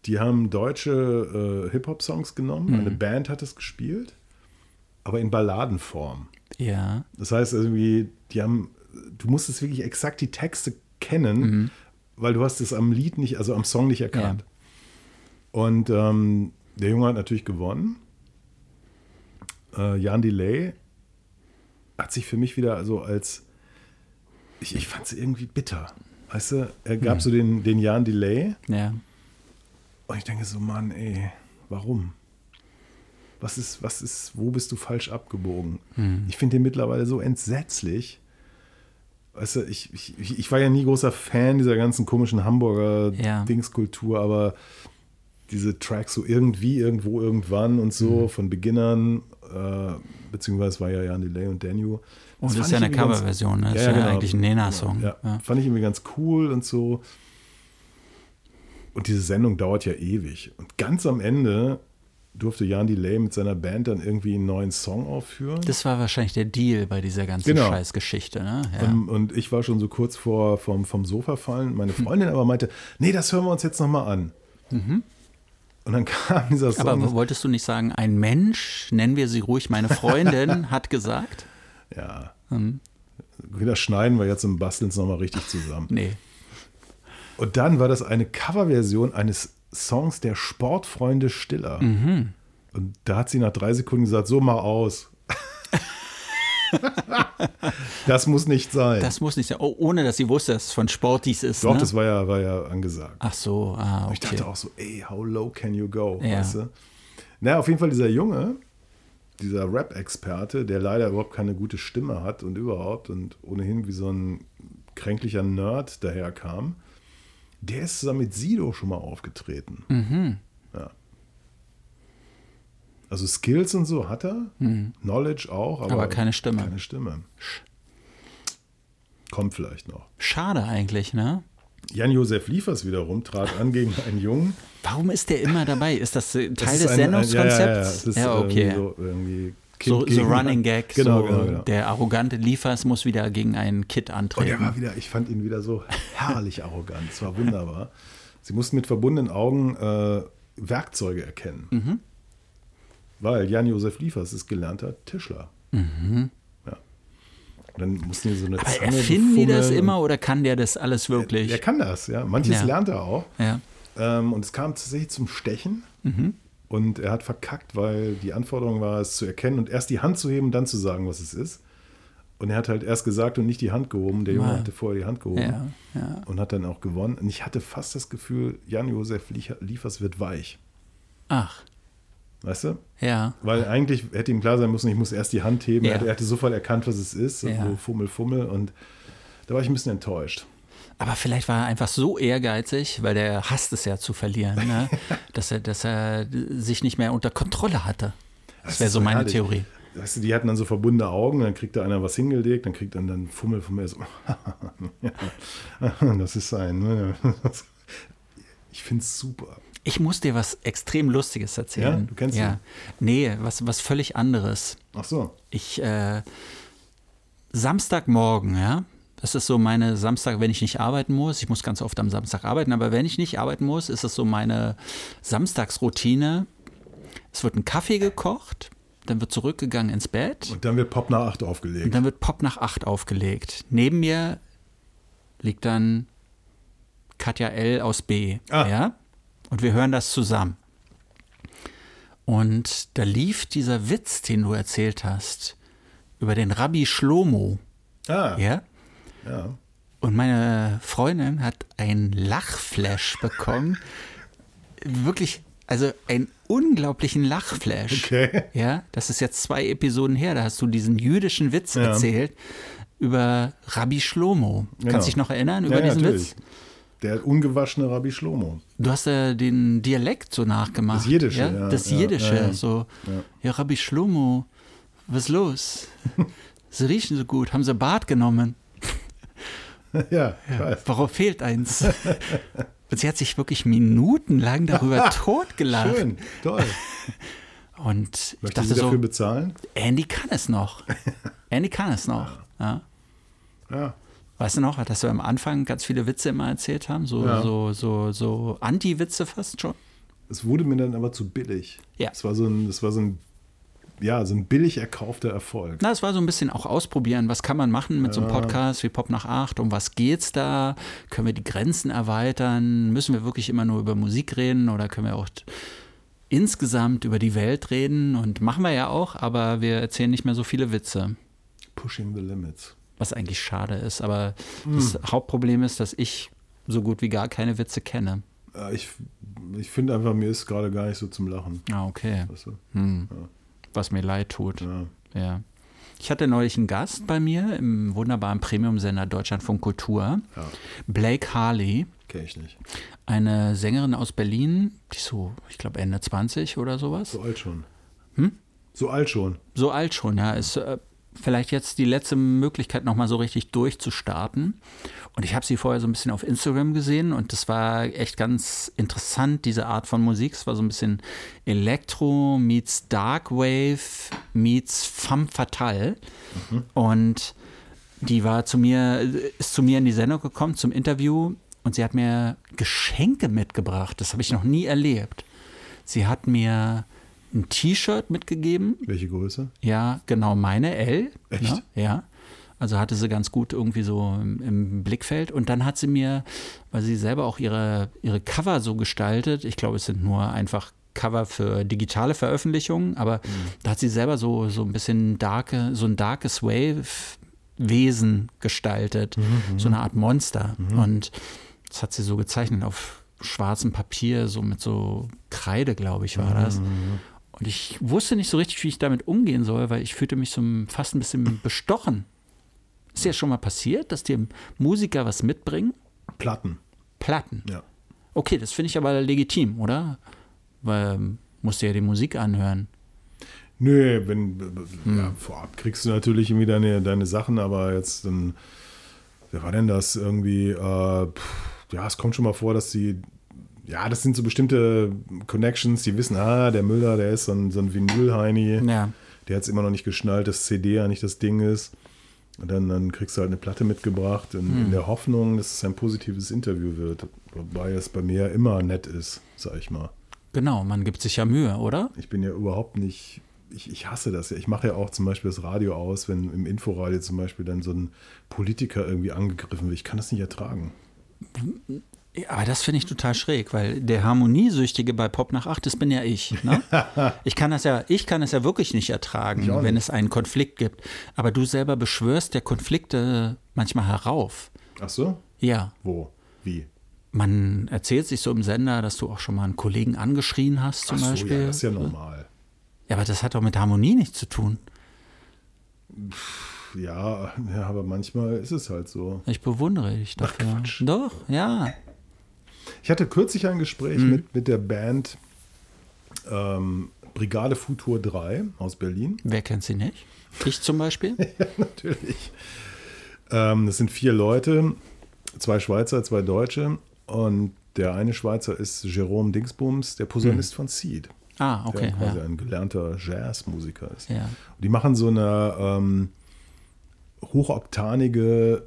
die haben deutsche äh, Hip-Hop-Songs genommen, Mhm. eine Band hat es gespielt, aber in Balladenform. ja. Das heißt irgendwie, die haben, du musstest wirklich exakt die Texte kennen, Mhm. weil du hast es am Lied nicht, also am Song nicht erkannt. Und ähm, der Junge hat natürlich gewonnen. Äh, Jan Delay hat sich für mich wieder so als, ich, ich fand es irgendwie bitter. Weißt du, er gab Mhm. so den, den Jan Delay Ja. und ich denke so, Mann, ey, warum? Was ist, was ist, wo bist du falsch abgebogen? Hm. Ich finde den mittlerweile so entsetzlich. Weißt du, ich, ich, ich war ja nie großer Fan dieser ganzen komischen Hamburger Ja. Dingskultur, aber diese Tracks so irgendwie, irgendwo, irgendwann und so Hm. von Beginnern, äh, beziehungsweise war ja Jan Delay und Daniel. Und das fand ist ja eine Coverversion, ne? Das ist ja eigentlich ein Nena-Song. Ja, Ja. Fand ich irgendwie ganz cool und so. Und diese Sendung dauert ja ewig. Und ganz am Ende durfte Jan Delay mit seiner Band dann irgendwie einen neuen Song aufführen. Das war wahrscheinlich der Deal bei dieser ganzen Genau. Scheißgeschichte, ne? Ja. Ähm, und ich war schon so kurz vor vom, vom Sofa fallen. Meine Freundin aber meinte, nee, das hören wir uns jetzt nochmal an. Und dann kam dieser Song. Aber wolltest du nicht sagen, ein Mensch, nennen wir sie ruhig meine Freundin, hat gesagt? ja, Hm, wieder schneiden wir jetzt im Basteln nochmal richtig zusammen. nee. Und dann war das eine Coverversion eines Songs der Sportfreunde Stiller. Mhm. Und da hat sie nach drei Sekunden gesagt, so mach aus. das muss nicht sein. Das muss nicht sein. Oh, ohne dass sie wusste, dass es von Sportis ist. Doch, ne? das war ja, war ja angesagt. Ach so, ah, okay. Ich dachte auch so, ey, how low can you go? Ja. Weißt du? Naja, auf jeden Fall dieser Junge, dieser Rap-Experte, der leider überhaupt keine gute Stimme hat und überhaupt und ohnehin wie so ein kränklicher Nerd daherkam, der ist zusammen mit Sido schon mal aufgetreten. Mhm. Ja. Also Skills und so hat er, Knowledge auch, aber, Mhm. Aber keine Stimme. Keine Stimme. Kommt vielleicht noch. Schade eigentlich, ne? Jan-Josef Liefers wiederum trat an gegen einen Jungen. Warum ist der immer dabei? Ist das äh, Das Teil ist des ein- ein- Sendungskonzepts? Ja, ja, ja. Es ist okay. irgendwie so, irgendwie Kind So, so gegen- Running Gag, Genau, so genau, genau. der arrogante Liefers muss wieder gegen einen Kid Und antreten. er war wieder, ich fand ihn wieder so herrlich arrogant. Es war wunderbar. Sie mussten mit verbundenen Augen äh, Werkzeuge erkennen. Mhm. Weil Jan-Josef Liefers ist gelernter Tischler. Mhm. Ja. Und dann mussten die so eine Aber Zange erfinden die das immer oder kann der das alles und- wirklich? Der kann das, ja. Manches Ja. lernt er auch. ja. Ähm, und es kam tatsächlich zum Stechen. Mhm. Und er hat verkackt, weil die Anforderung war, es zu erkennen und erst die Hand zu heben, dann zu sagen, was es ist. Und er hat halt erst gesagt und nicht die Hand gehoben. Der Junge Mal. hatte vorher die Hand gehoben Ja, ja. und hat dann auch gewonnen. Und ich hatte fast das Gefühl, Jan-Josef Liefers wird weich. Ach, Weißt du? ja. Weil eigentlich hätte ihm klar sein müssen, ich muss erst die Hand heben. Ja. Er, hatte, er hatte sofort erkannt, was es ist. Ja. So Fummel, Fummel. Und da war ich ein bisschen enttäuscht. Aber vielleicht war er einfach so ehrgeizig, weil der hasst es ja zu verlieren, ne? dass, er, dass er sich nicht mehr unter Kontrolle hatte. Das wäre ist so meine herrlich. Theorie. Weißt du, die hatten dann so verbundene Augen, dann kriegt da einer was hingelegt, dann kriegt dann dann Fummel von mir so. das ist sein. Ne? Ich finde es super. Ich muss dir was extrem Lustiges erzählen. Ja? Du kennst ja. ihn? Nee, was, was völlig anderes. Ach so. Ich, äh, Samstagmorgen, ja, das ist so meine Samstag, wenn ich nicht arbeiten muss. Ich muss ganz oft am Samstag arbeiten, aber wenn ich nicht arbeiten muss, ist das so meine Samstagsroutine. Es wird ein Kaffee gekocht, dann wird zurückgegangen ins Bett Und dann wird Pop nach 8 und aufgelegt. dann wird Pop nach acht aufgelegt. Neben mir liegt dann Katja L aus B. Ah. Ja? Und wir hören das zusammen. Und da lief dieser Witz, den du erzählt hast, über den Rabbi Shlomo. Ah, Ja? Ja. Und meine Freundin hat einen Lachflash bekommen. Wirklich, also einen unglaublichen Lachflash. Okay. Ja, das ist jetzt zwei Episoden her, da hast du diesen jüdischen Witz Ja. erzählt über Rabbi Shlomo. Genau. Kannst du dich noch erinnern über ja, diesen natürlich. Witz? Der ungewaschene Rabbi Shlomo. Du hast ja den Dialekt so nachgemacht. Das Jiddische, ja? ja, Das Jiddische, so. Ja. Ja. Rabbi Shlomo, was ist los? Sie riechen so gut, haben sie Bart genommen. ja, ich. Warum fehlt eins? Und sie hat sich wirklich minutenlang darüber totgelacht. Schön, toll. Und ich Möchtest dachte du dafür so, bezahlen? Andy kann es noch. Andy kann es noch. Ja. Ja. Weißt du noch, dass wir am Anfang ganz viele Witze immer erzählt haben? So, Ja. so, so, so Anti-Witze fast schon? Es wurde mir dann aber zu billig. Ja. Es war so ein, es war so ein, ja, so ein billig erkaufter Erfolg. Na, es war so ein bisschen auch ausprobieren, was kann man machen mit so einem Podcast wie Pop nach acht, um was geht's da? Können wir die Grenzen erweitern? Müssen wir wirklich immer nur über Musik reden oder können wir auch insgesamt über die Welt reden? Und machen wir ja auch, aber wir erzählen nicht mehr so viele Witze, Pushing the limits. was eigentlich schade ist. Aber das Hauptproblem ist, dass ich so gut wie gar keine Witze kenne. Ich, ich finde einfach, mir ist gerade gar nicht so zum Lachen. Ah, okay. Weißt du? Hm. Was mir leid tut. Ja. Ja. Ich hatte neulich einen Gast bei mir im wunderbaren Premium-Sender Deutschlandfunk Kultur. Ja. Blake Harley, Kenn ich nicht. eine Sängerin aus Berlin, die ist so, ich glaube, Ende 20 oder sowas. So alt schon. Hm? So alt schon. So alt schon, ja. Ist äh, vielleicht jetzt die letzte Möglichkeit, nochmal so richtig durchzustarten. Und ich habe sie vorher so ein bisschen auf Instagram gesehen und das war echt ganz interessant, diese Art von Musik. Es war so ein bisschen Elektro meets Darkwave meets femme fatale. Und die war zu mir, ist zu mir in die Sendung gekommen zum Interview und sie hat mir Geschenke mitgebracht. Das habe ich noch nie erlebt. Sie hat mir ein T-Shirt mitgegeben. Welche Größe? Ja, genau, meine L. Echt? Ne? Ja. Also hatte sie ganz gut irgendwie so im, im Blickfeld. Und dann hat sie mir, weil sie selber auch ihre, ihre Cover so gestaltet, ich glaube, es sind nur einfach Cover für digitale Veröffentlichungen, aber da hat sie selber so, so ein bisschen darke, so ein darkes Wave-Wesen gestaltet, so eine Art Monster. Und das hat sie so gezeichnet auf schwarzem Papier, so mit so Kreide, glaube ich, war das. Und ich wusste nicht so richtig, wie ich damit umgehen soll, weil ich fühlte mich so fast ein bisschen bestochen. Ist dir schon mal passiert, dass dir Musiker was mitbringen? Platten. Platten. Ja. Okay, das finde ich aber legitim, oder? Weil ähm, musst du ja die Musik anhören. Nö, wenn, Hm. ja, vorab kriegst du natürlich irgendwie deine, deine Sachen, aber jetzt dann, wer war denn das irgendwie? Äh, pff, ja, es kommt schon mal vor, dass die, ja, das sind so bestimmte Connections, die wissen, ah, der Müller, der ist so ein, so ein Vinyl-Heini, Ja. der hat es immer noch nicht geschnallt, dass CD ja nicht das Ding ist. Und dann, dann kriegst du halt eine Platte mitgebracht, in, Hm. in der Hoffnung, dass es ein positives Interview wird. Wobei es bei mir immer nett ist, sag ich mal. Genau, man gibt sich ja Mühe, oder? Ich bin ja überhaupt nicht ich, ich hasse das ja. Ich mache ja auch zum Beispiel das Radio aus, wenn im Inforadio zum Beispiel dann so ein Politiker irgendwie angegriffen wird. Ich kann das nicht ertragen. Aber das finde ich total schräg, weil der Harmoniesüchtige bei Pop nach 8, das bin ja ich. Ne? ich kann das ja, ich kann es ja wirklich nicht ertragen, Ich auch wenn nicht. es einen Konflikt gibt. Aber du selber beschwörst der Konflikte manchmal herauf. Ach so? Ja. Wo? Wie? Man erzählt sich so im Sender, dass du auch schon mal einen Kollegen angeschrien hast, zum Ach so, Beispiel. ja, das ist ja normal. Ja, aber das hat doch mit Harmonie nichts zu tun. Ja, ja, aber manchmal ist es halt so. Ich bewundere dich dafür. Quatsch. Doch, ja. Ich hatte kürzlich ein Gespräch Mhm. mit, mit der Band ähm, Brigade Futur 3 aus Berlin. Wer kennt sie nicht? Ich zum Beispiel? Natürlich. Ähm, das sind vier Leute, zwei Schweizer, zwei Deutsche. Und der eine Schweizer ist Jerome Dingsbums, der Posaunist von Seed. Ah, Der okay. quasi Ja. ein gelernter Jazzmusiker ist. ja. Und die machen so eine ähm, hochoktanige,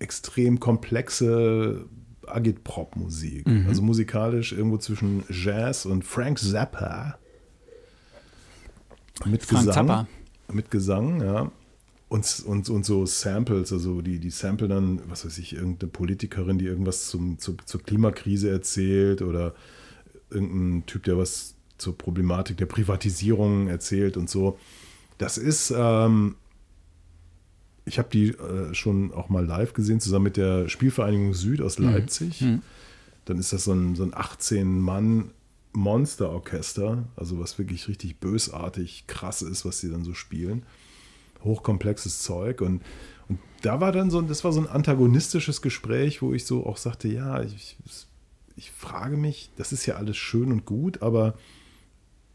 extrem komplexe Agitprop-Musik. Mhm. Also musikalisch irgendwo zwischen Jazz und Frank Zappa. Mit Frank Gesang. Zappa. Mit Gesang, ja. Und, und, und so Samples, also die, die Sample dann, was weiß ich, irgendeine Politikerin, die irgendwas zum, zu, zur Klimakrise erzählt oder irgendein Typ, der was zur Problematik der Privatisierung erzählt und so. Das ist, ähm, ich habe die äh, schon auch mal live gesehen, zusammen mit der Spielvereinigung Süd aus Leipzig. Dann ist das so ein, so ein 18-Mann Monsterorchester, also was wirklich richtig bösartig krass ist, was sie dann so spielen. Hochkomplexes Zeug und, und da war dann so, das war so ein antagonistisches Gespräch, wo ich so auch sagte, ja, ich, ich frage mich, das ist ja alles schön und gut, aber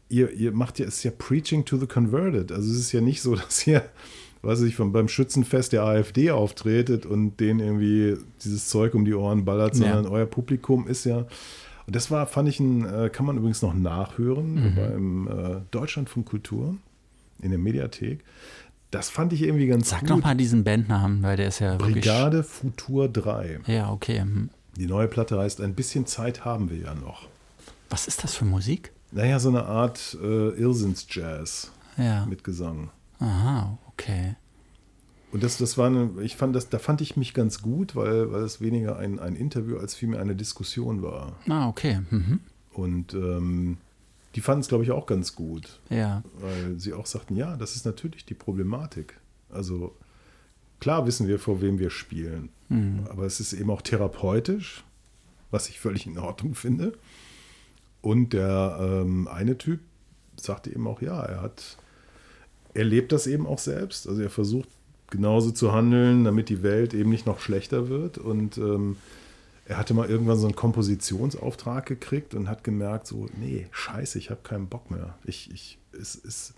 ihr, ihr macht ja, es ist ja Preaching to the Converted. Also es ist ja nicht so, dass ihr, weiß ich, vom, beim Schützenfest der AfD auftretet und denen irgendwie dieses Zeug um die Ohren ballert, Ja. sondern euer Publikum ist ja. Und das war, fand ich, ein, äh, kann man übrigens noch nachhören beim äh, Deutschlandfunk Kultur in der Mediathek. Das fand ich irgendwie ganz Sag gut. noch mal diesen Bandnamen, weil der ist ja wirklich. Brigade Futur 3. Ja, okay. hm. Die neue Platte heißt Ein bisschen Zeit haben wir ja noch. Was ist das für Musik? Naja, so eine Art äh, Irrsinns-Jazz Ja. mit Gesang. Aha, okay. Und das, das war eine, ich fand das, da fand ich mich ganz gut, weil, weil es weniger ein, ein Interview als vielmehr eine Diskussion war. Ah, okay. Mhm. Und ähm, die fanden es, glaube ich, auch ganz gut, Ja. weil sie auch sagten, ja, das ist natürlich die Problematik. Also klar wissen wir, vor wem wir spielen, aber es ist eben auch therapeutisch, was ich völlig in Ordnung finde. Und der ähm, eine Typ sagte eben auch, ja, er hat, er lebt das eben auch selbst. Also er versucht genauso zu handeln, damit die Welt eben nicht noch schlechter wird. Und ähm, er hatte mal irgendwann so einen Kompositionsauftrag gekriegt und hat gemerkt, so, nee, scheiße, ich habe keinen Bock mehr. Ich, ich, es ist,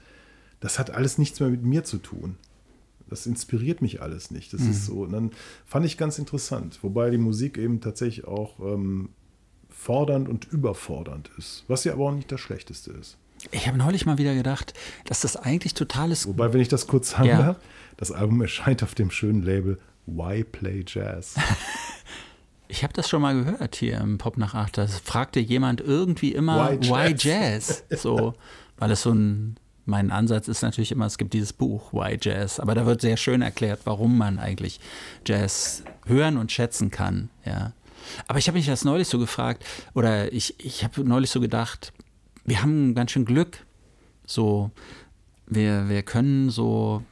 das hat alles nichts mehr mit mir zu tun. Das inspiriert mich alles nicht. Das ist so. Und dann fand ich ganz interessant, wobei die Musik eben tatsächlich auch ähm, fordernd und überfordernd ist, was ja aber auch nicht das Schlechteste ist. Ich habe neulich mal wieder gedacht, dass das eigentlich totales. Wobei, wenn ich das kurz sagen Ja. darf, das Album erscheint auf dem schönen Label Why Play Jazz. Ich habe das schon mal gehört hier im Pop nach 8. Da fragte jemand irgendwie immer, Why why Jazz? Jazz? So, weil es so ein. Mein Ansatz ist natürlich immer, es gibt dieses Buch, Why Jazz, aber da wird sehr schön erklärt, warum man eigentlich Jazz hören und schätzen kann. Ja. Aber ich habe mich das neulich so gefragt, oder ich, ich habe neulich so gedacht, wir haben ganz schön Glück. So, wir, wir können so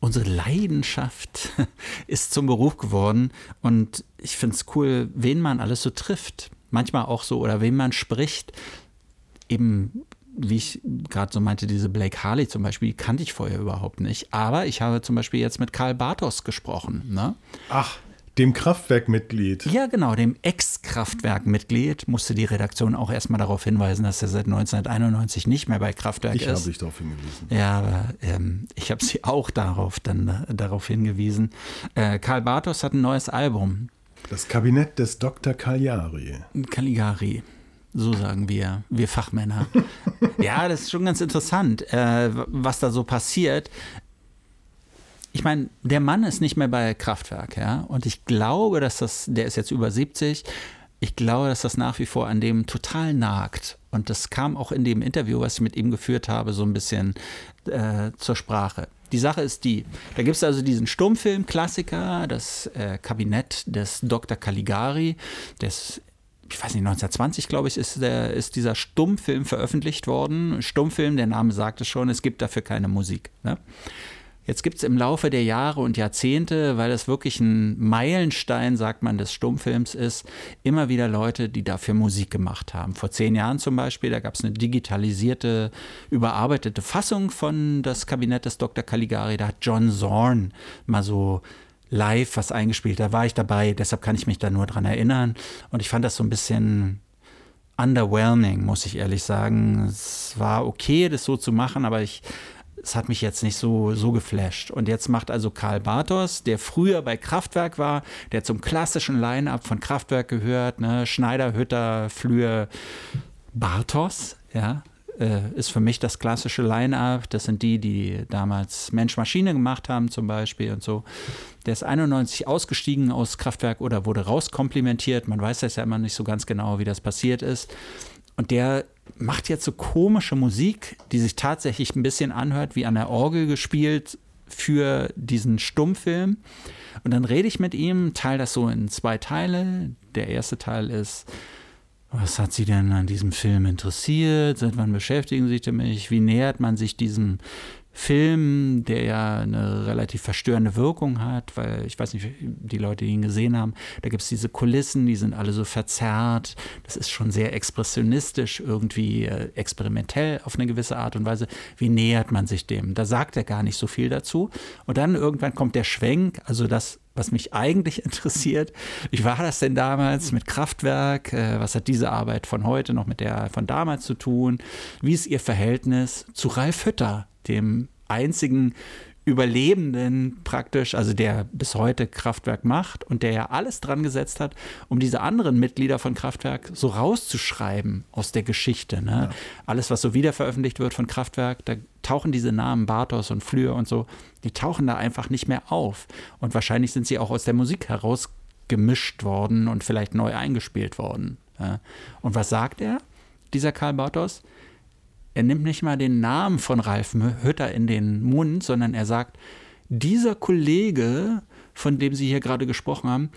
unsere Leidenschaft ist zum Beruf geworden und ich finde es cool, wen man alles so trifft. Manchmal auch so, oder wen man spricht. Eben, wie ich gerade so meinte, diese Blake Harley zum Beispiel, die kannte ich vorher überhaupt nicht. Aber ich habe zum Beispiel jetzt mit Karl Bartos gesprochen. Ne? Ach, dem Kraftwerkmitglied. Ja, genau, dem Ex-Kraftwerk-Mitglied musste die Redaktion auch erstmal darauf hinweisen, dass er seit 1991 nicht mehr bei Kraftwerk Ich habe ist. dich darauf hingewiesen. Ja, aber ähm, ich habe sie auch darauf dann äh, darauf hingewiesen. Äh, Karl Bartos hat ein neues Album, Das Kabinett des Dr. Cagliari. Caligari. So sagen wir, wir Fachmänner. ja, das ist schon ganz interessant, äh, was da so passiert. Ich meine, der Mann ist nicht mehr bei Kraftwerk, ja. Und ich glaube, dass das, der ist jetzt über 70, ich glaube, dass das nach wie vor an dem total nagt. Und das kam auch in dem Interview, was ich mit ihm geführt habe, so ein bisschen äh, zur Sprache. Die Sache ist die, da gibt es also diesen Stummfilm-Klassiker, das äh, Kabinett des Dr. Caligari, des ich weiß nicht, 1920, glaube ich, ist, der, ist dieser Stummfilm veröffentlicht worden. Stummfilm, der Name sagt es schon, es gibt dafür keine Musik. Ne? Jetzt gibt es im Laufe der Jahre und Jahrzehnte, weil es wirklich ein Meilenstein, sagt man, des Stummfilms ist, immer wieder Leute, die dafür Musik gemacht haben. Vor zehn Jahren zum Beispiel, da gab es eine digitalisierte, überarbeitete Fassung von das Kabinett des Dr. Caligari. Da hat John Zorn mal so live was eingespielt. Da war ich dabei, deshalb kann ich mich da nur dran erinnern. Und ich fand das so ein bisschen underwhelming, muss ich ehrlich sagen. Es war okay, das so zu machen, aber ich es hat mich jetzt nicht so, so geflasht. Und jetzt macht also Karl Bartos, der früher bei Kraftwerk war, der zum klassischen Line-Up von Kraftwerk gehört, ne? Schneider, Hütter, Flühe, Bartos, ja, äh, ist für mich das klassische Line-Up. Das sind die, die damals Mensch-Maschine gemacht haben zum Beispiel und so. Der ist 91 ausgestiegen aus Kraftwerk oder wurde rauskomplimentiert. Man weiß das ja immer nicht so ganz genau, wie das passiert ist. Und der macht jetzt so komische Musik, die sich tatsächlich ein bisschen anhört, wie an der Orgel gespielt für diesen Stummfilm. Und dann rede ich mit ihm, teile das so in zwei Teile. Der erste Teil ist, was hat Sie denn an diesem Film interessiert? Seit wann beschäftigen Sie sich damit? Wie nähert man sich diesem Film, der ja eine relativ verstörende Wirkung hat, weil ich weiß nicht, die Leute, die ihn gesehen haben, da gibt es diese Kulissen, die sind alle so verzerrt. Das ist schon sehr expressionistisch, irgendwie äh, experimentell auf eine gewisse Art und Weise. Wie nähert man sich dem? Da sagt er gar nicht so viel dazu. Und dann irgendwann kommt der Schwenk, also das was mich eigentlich interessiert. Wie war das denn damals mit Kraftwerk? Äh, was hat diese Arbeit von heute noch mit der von damals zu tun? Wie ist Ihr Verhältnis zu Ralf Hütter, dem einzigen Überlebenden praktisch, also der bis heute Kraftwerk macht und der ja alles dran gesetzt hat, um diese anderen Mitglieder von Kraftwerk so rauszuschreiben aus der Geschichte. Ne? Ja. Alles, was so wiederveröffentlicht wird von Kraftwerk, da tauchen diese Namen Bartos und Flür und so, die tauchen da einfach nicht mehr auf. Und wahrscheinlich sind sie auch aus der Musik herausgemischt worden und vielleicht neu eingespielt worden. Ja? Und was sagt er, dieser Karl Bartos? Er nimmt nicht mal den Namen von Ralf Hütter in den Mund, sondern er sagt, dieser Kollege, von dem Sie hier gerade gesprochen haben,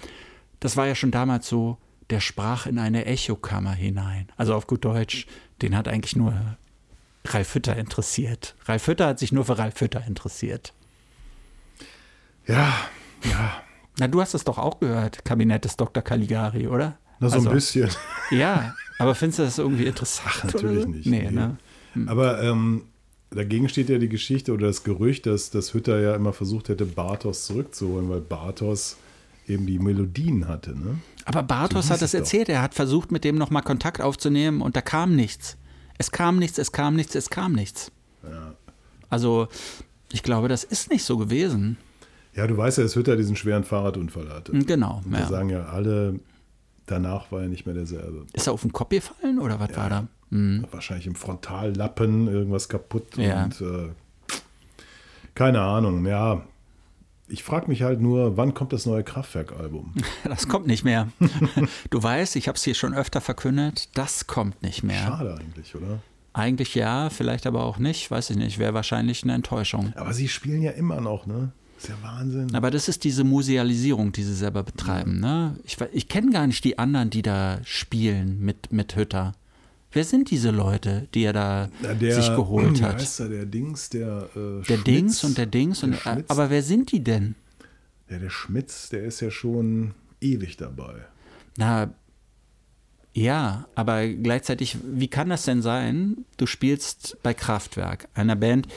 das war ja schon damals so, der sprach in eine Echokammer hinein. Also auf gut Deutsch, den hat eigentlich nur Ralf Hütter interessiert. Ralf Hütter hat sich nur für Ralf Hütter interessiert. Ja, ja. Na, du hast es doch auch gehört, Kabinett des Dr. Caligari, oder? Na, so also, ein bisschen. Ja, aber findest du das irgendwie interessant? Ach, natürlich nicht. Nee, nee. ne? Hm. Aber ähm, dagegen steht ja die Geschichte oder das Gerücht, dass, dass Hütter ja immer versucht hätte, Bartos zurückzuholen, weil Bartos eben die Melodien hatte. Ne? Aber Bartos so hat das erzählt. Er hat versucht, mit dem nochmal Kontakt aufzunehmen und da kam nichts. Es kam nichts, es kam nichts, es kam nichts. Ja. Also, ich glaube, das ist nicht so gewesen. Ja, du weißt ja, dass Hütter diesen schweren Fahrradunfall hatte. Genau. Und ja. sagen ja alle, danach war er nicht mehr derselbe. Ist er auf den Kopf gefallen oder was ja. war da? Mhm. Wahrscheinlich im Frontallappen irgendwas kaputt ja. und äh, keine Ahnung. Ja, ich frage mich halt nur, wann kommt das neue Kraftwerk-Album? Das kommt nicht mehr. Du weißt, ich habe es hier schon öfter verkündet, das kommt nicht mehr. Schade eigentlich, oder? Eigentlich ja, vielleicht aber auch nicht, weiß ich nicht. Wäre wahrscheinlich eine Enttäuschung. Aber sie spielen ja immer noch, ne? Ist ja Wahnsinn. Aber das ist diese Musealisierung, die sie selber betreiben. Ja. Ne? Ich, ich kenne gar nicht die anderen, die da spielen mit, mit Hütter. Wer sind diese Leute, die er da der, sich geholt hat? Heißt er, der Dings, der äh, Der Dings und der Dings. Der und, aber wer sind die denn? Ja, der Schmitz, der ist ja schon ewig dabei. Na, ja, aber gleichzeitig, wie kann das denn sein? Du spielst bei Kraftwerk, einer Band,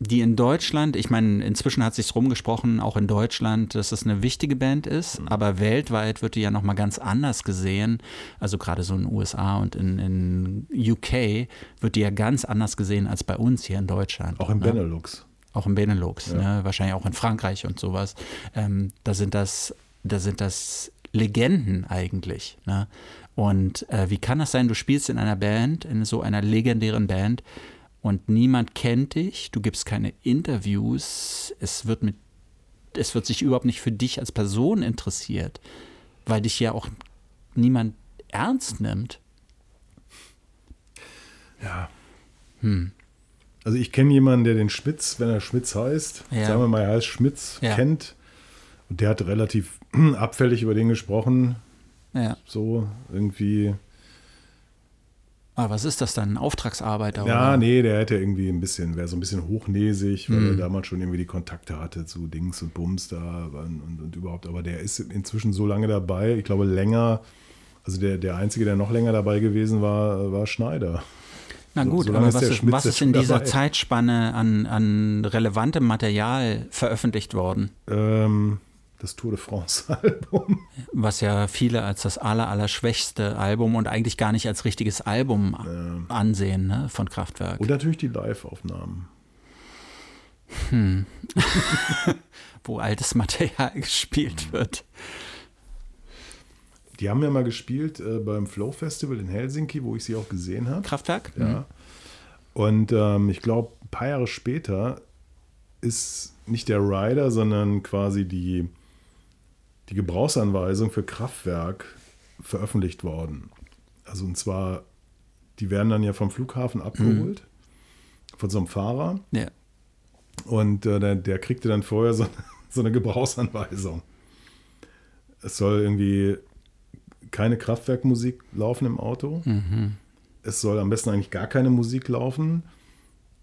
die in Deutschland, ich meine, inzwischen hat sich rumgesprochen, auch in Deutschland, dass es eine wichtige Band ist, mhm. aber weltweit wird die ja nochmal ganz anders gesehen. Also gerade so in den USA und in, in UK wird die ja ganz anders gesehen als bei uns hier in Deutschland. Auch im ne? Benelux. Auch im Benelux, ja. ne? wahrscheinlich auch in Frankreich und sowas. Ähm, da sind das, da sind das Legenden eigentlich. Ne? Und äh, wie kann das sein, du spielst in einer Band, in so einer legendären Band, und niemand kennt dich, du gibst keine Interviews, es wird mit es wird sich überhaupt nicht für dich als Person interessiert, weil dich ja auch niemand ernst nimmt. Also ich kenne jemanden, der den Schmitz, wenn er Schmitz heißt, Ja. sagen wir mal, er heißt Schmitz, Ja. kennt. Und der hat relativ abfällig über den gesprochen. Ja. So irgendwie. Aber was ist das dann? Ein Auftragsarbeiter? Ja, oder? nee, der hätte irgendwie ein bisschen, wäre so ein bisschen hochnäsig, weil Mhm. er damals schon irgendwie die Kontakte hatte zu Dings und Bums da und, und, und überhaupt. Aber der ist inzwischen so lange dabei, ich glaube länger. Also der, der Einzige, der noch länger dabei gewesen war, war Schneider. Na So- gut, solange aber was ist, was ist in dieser dabei. Zeitspanne an, an relevantem Material veröffentlicht worden? Ähm, das Tour de France-Album. Was ja viele als das aller, aller schwächste Album und eigentlich gar nicht als richtiges Album ansehen ne, von Kraftwerk. Und natürlich die Live-Aufnahmen. wo altes Material gespielt wird. Die haben ja mal gespielt äh, beim Flow Festival in Helsinki, wo ich sie auch gesehen habe. Kraftwerk? Ja. Und ähm, ich glaube, ein paar Jahre später ist nicht der Rider, sondern quasi die, die Gebrauchsanweisung für Kraftwerk veröffentlicht worden. Also und zwar, die werden dann ja vom Flughafen abgeholt, von so einem Fahrer. Ja. Und äh, der, der kriegte dann vorher so, so eine Gebrauchsanweisung. Es soll irgendwie keine Kraftwerkmusik laufen im Auto. Es soll am besten eigentlich gar keine Musik laufen.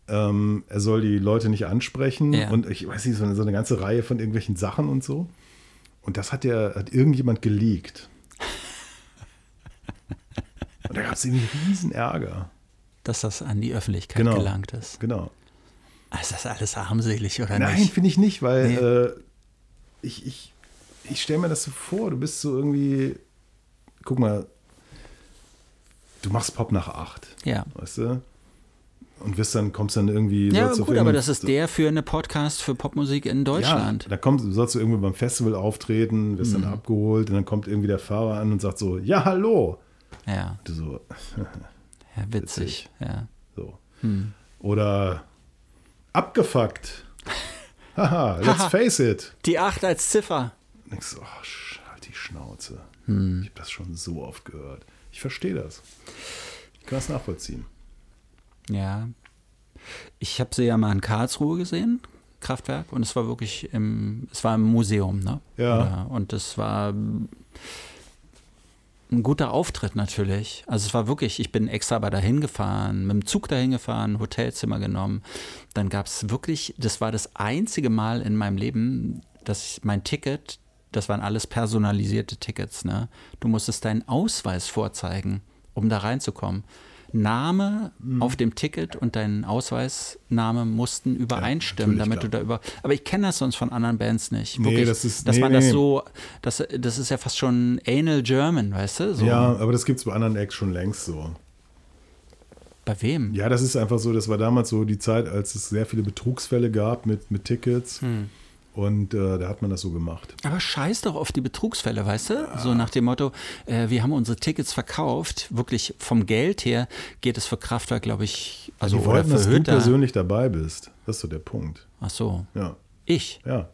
Ähm, er soll die Leute nicht ansprechen Ja. und ich weiß nicht, so eine, so eine ganze Reihe von irgendwelchen Sachen und so. Und das hat der, hat irgendjemand geleakt. Und da gab es irgendwie riesen Ärger. Dass das an die Öffentlichkeit Genau. gelangt ist. Genau. Ist das alles armselig oder Nein, nicht? finde ich nicht, weil Nee. äh, ich, ich, ich stelle mir das so vor, du bist so irgendwie, guck mal, du machst Pop nach acht, Ja. weißt du? Und wirst dann, kommst dann irgendwie. Ja, gut, aber das ist der für eine Podcast für Popmusik in Deutschland. Ja, da kommst, sollst du irgendwie beim Festival auftreten, wirst Mhm. dann abgeholt und dann kommt irgendwie der Fahrer an und sagt so, ja, hallo. Ja, Du so, ja witzig. Ja. so. Hm. Oder abgefuckt. Haha, let's face it. Die 8 als Ziffer. Und denkst du, oh, halt die Schnauze. Hm. Ich habe das schon so oft gehört. Ich verstehe das. Ich kann das nachvollziehen. Ja. Ich habe sie ja mal in Karlsruhe gesehen, Kraftwerk, und es war wirklich im, es war im Museum, ne? Ja. Und es war ein guter Auftritt natürlich. Also es war wirklich, ich bin extra aber dahin gefahren, mit dem Zug dahin gefahren, Hotelzimmer genommen. Dann gab es wirklich, das war das einzige Mal in meinem Leben, dass ich mein Ticket, das waren alles personalisierte Tickets, ne? Du musstest deinen Ausweis vorzeigen, um da reinzukommen. Name Mhm. auf dem Ticket und dein Ausweisname mussten übereinstimmen, natürlich, damit du klar. da über. Aber ich kenne das sonst von anderen Bands nicht. Nee, Wirklich, das ist- dass nee, man nee, das nee. so, das, das ist ja fast schon Anal German, weißt du? So. Ja, aber das gibt es bei anderen Acts schon längst so. Bei wem? Ja, das ist einfach so, das war damals so die Zeit, als es sehr viele Betrugsfälle gab mit, mit Tickets. Hm. Und äh, da hat man das so gemacht. Aber scheiß doch auf die Betrugsfälle, weißt du? So nach dem Motto, äh, wir haben unsere Tickets verkauft. Wirklich vom Geld her geht es für Kraftwerk, glaube ich, also die oder wollten, dass du Hütter. persönlich dabei bist. Das ist so der Punkt. Ach so, Ja, ich. ja.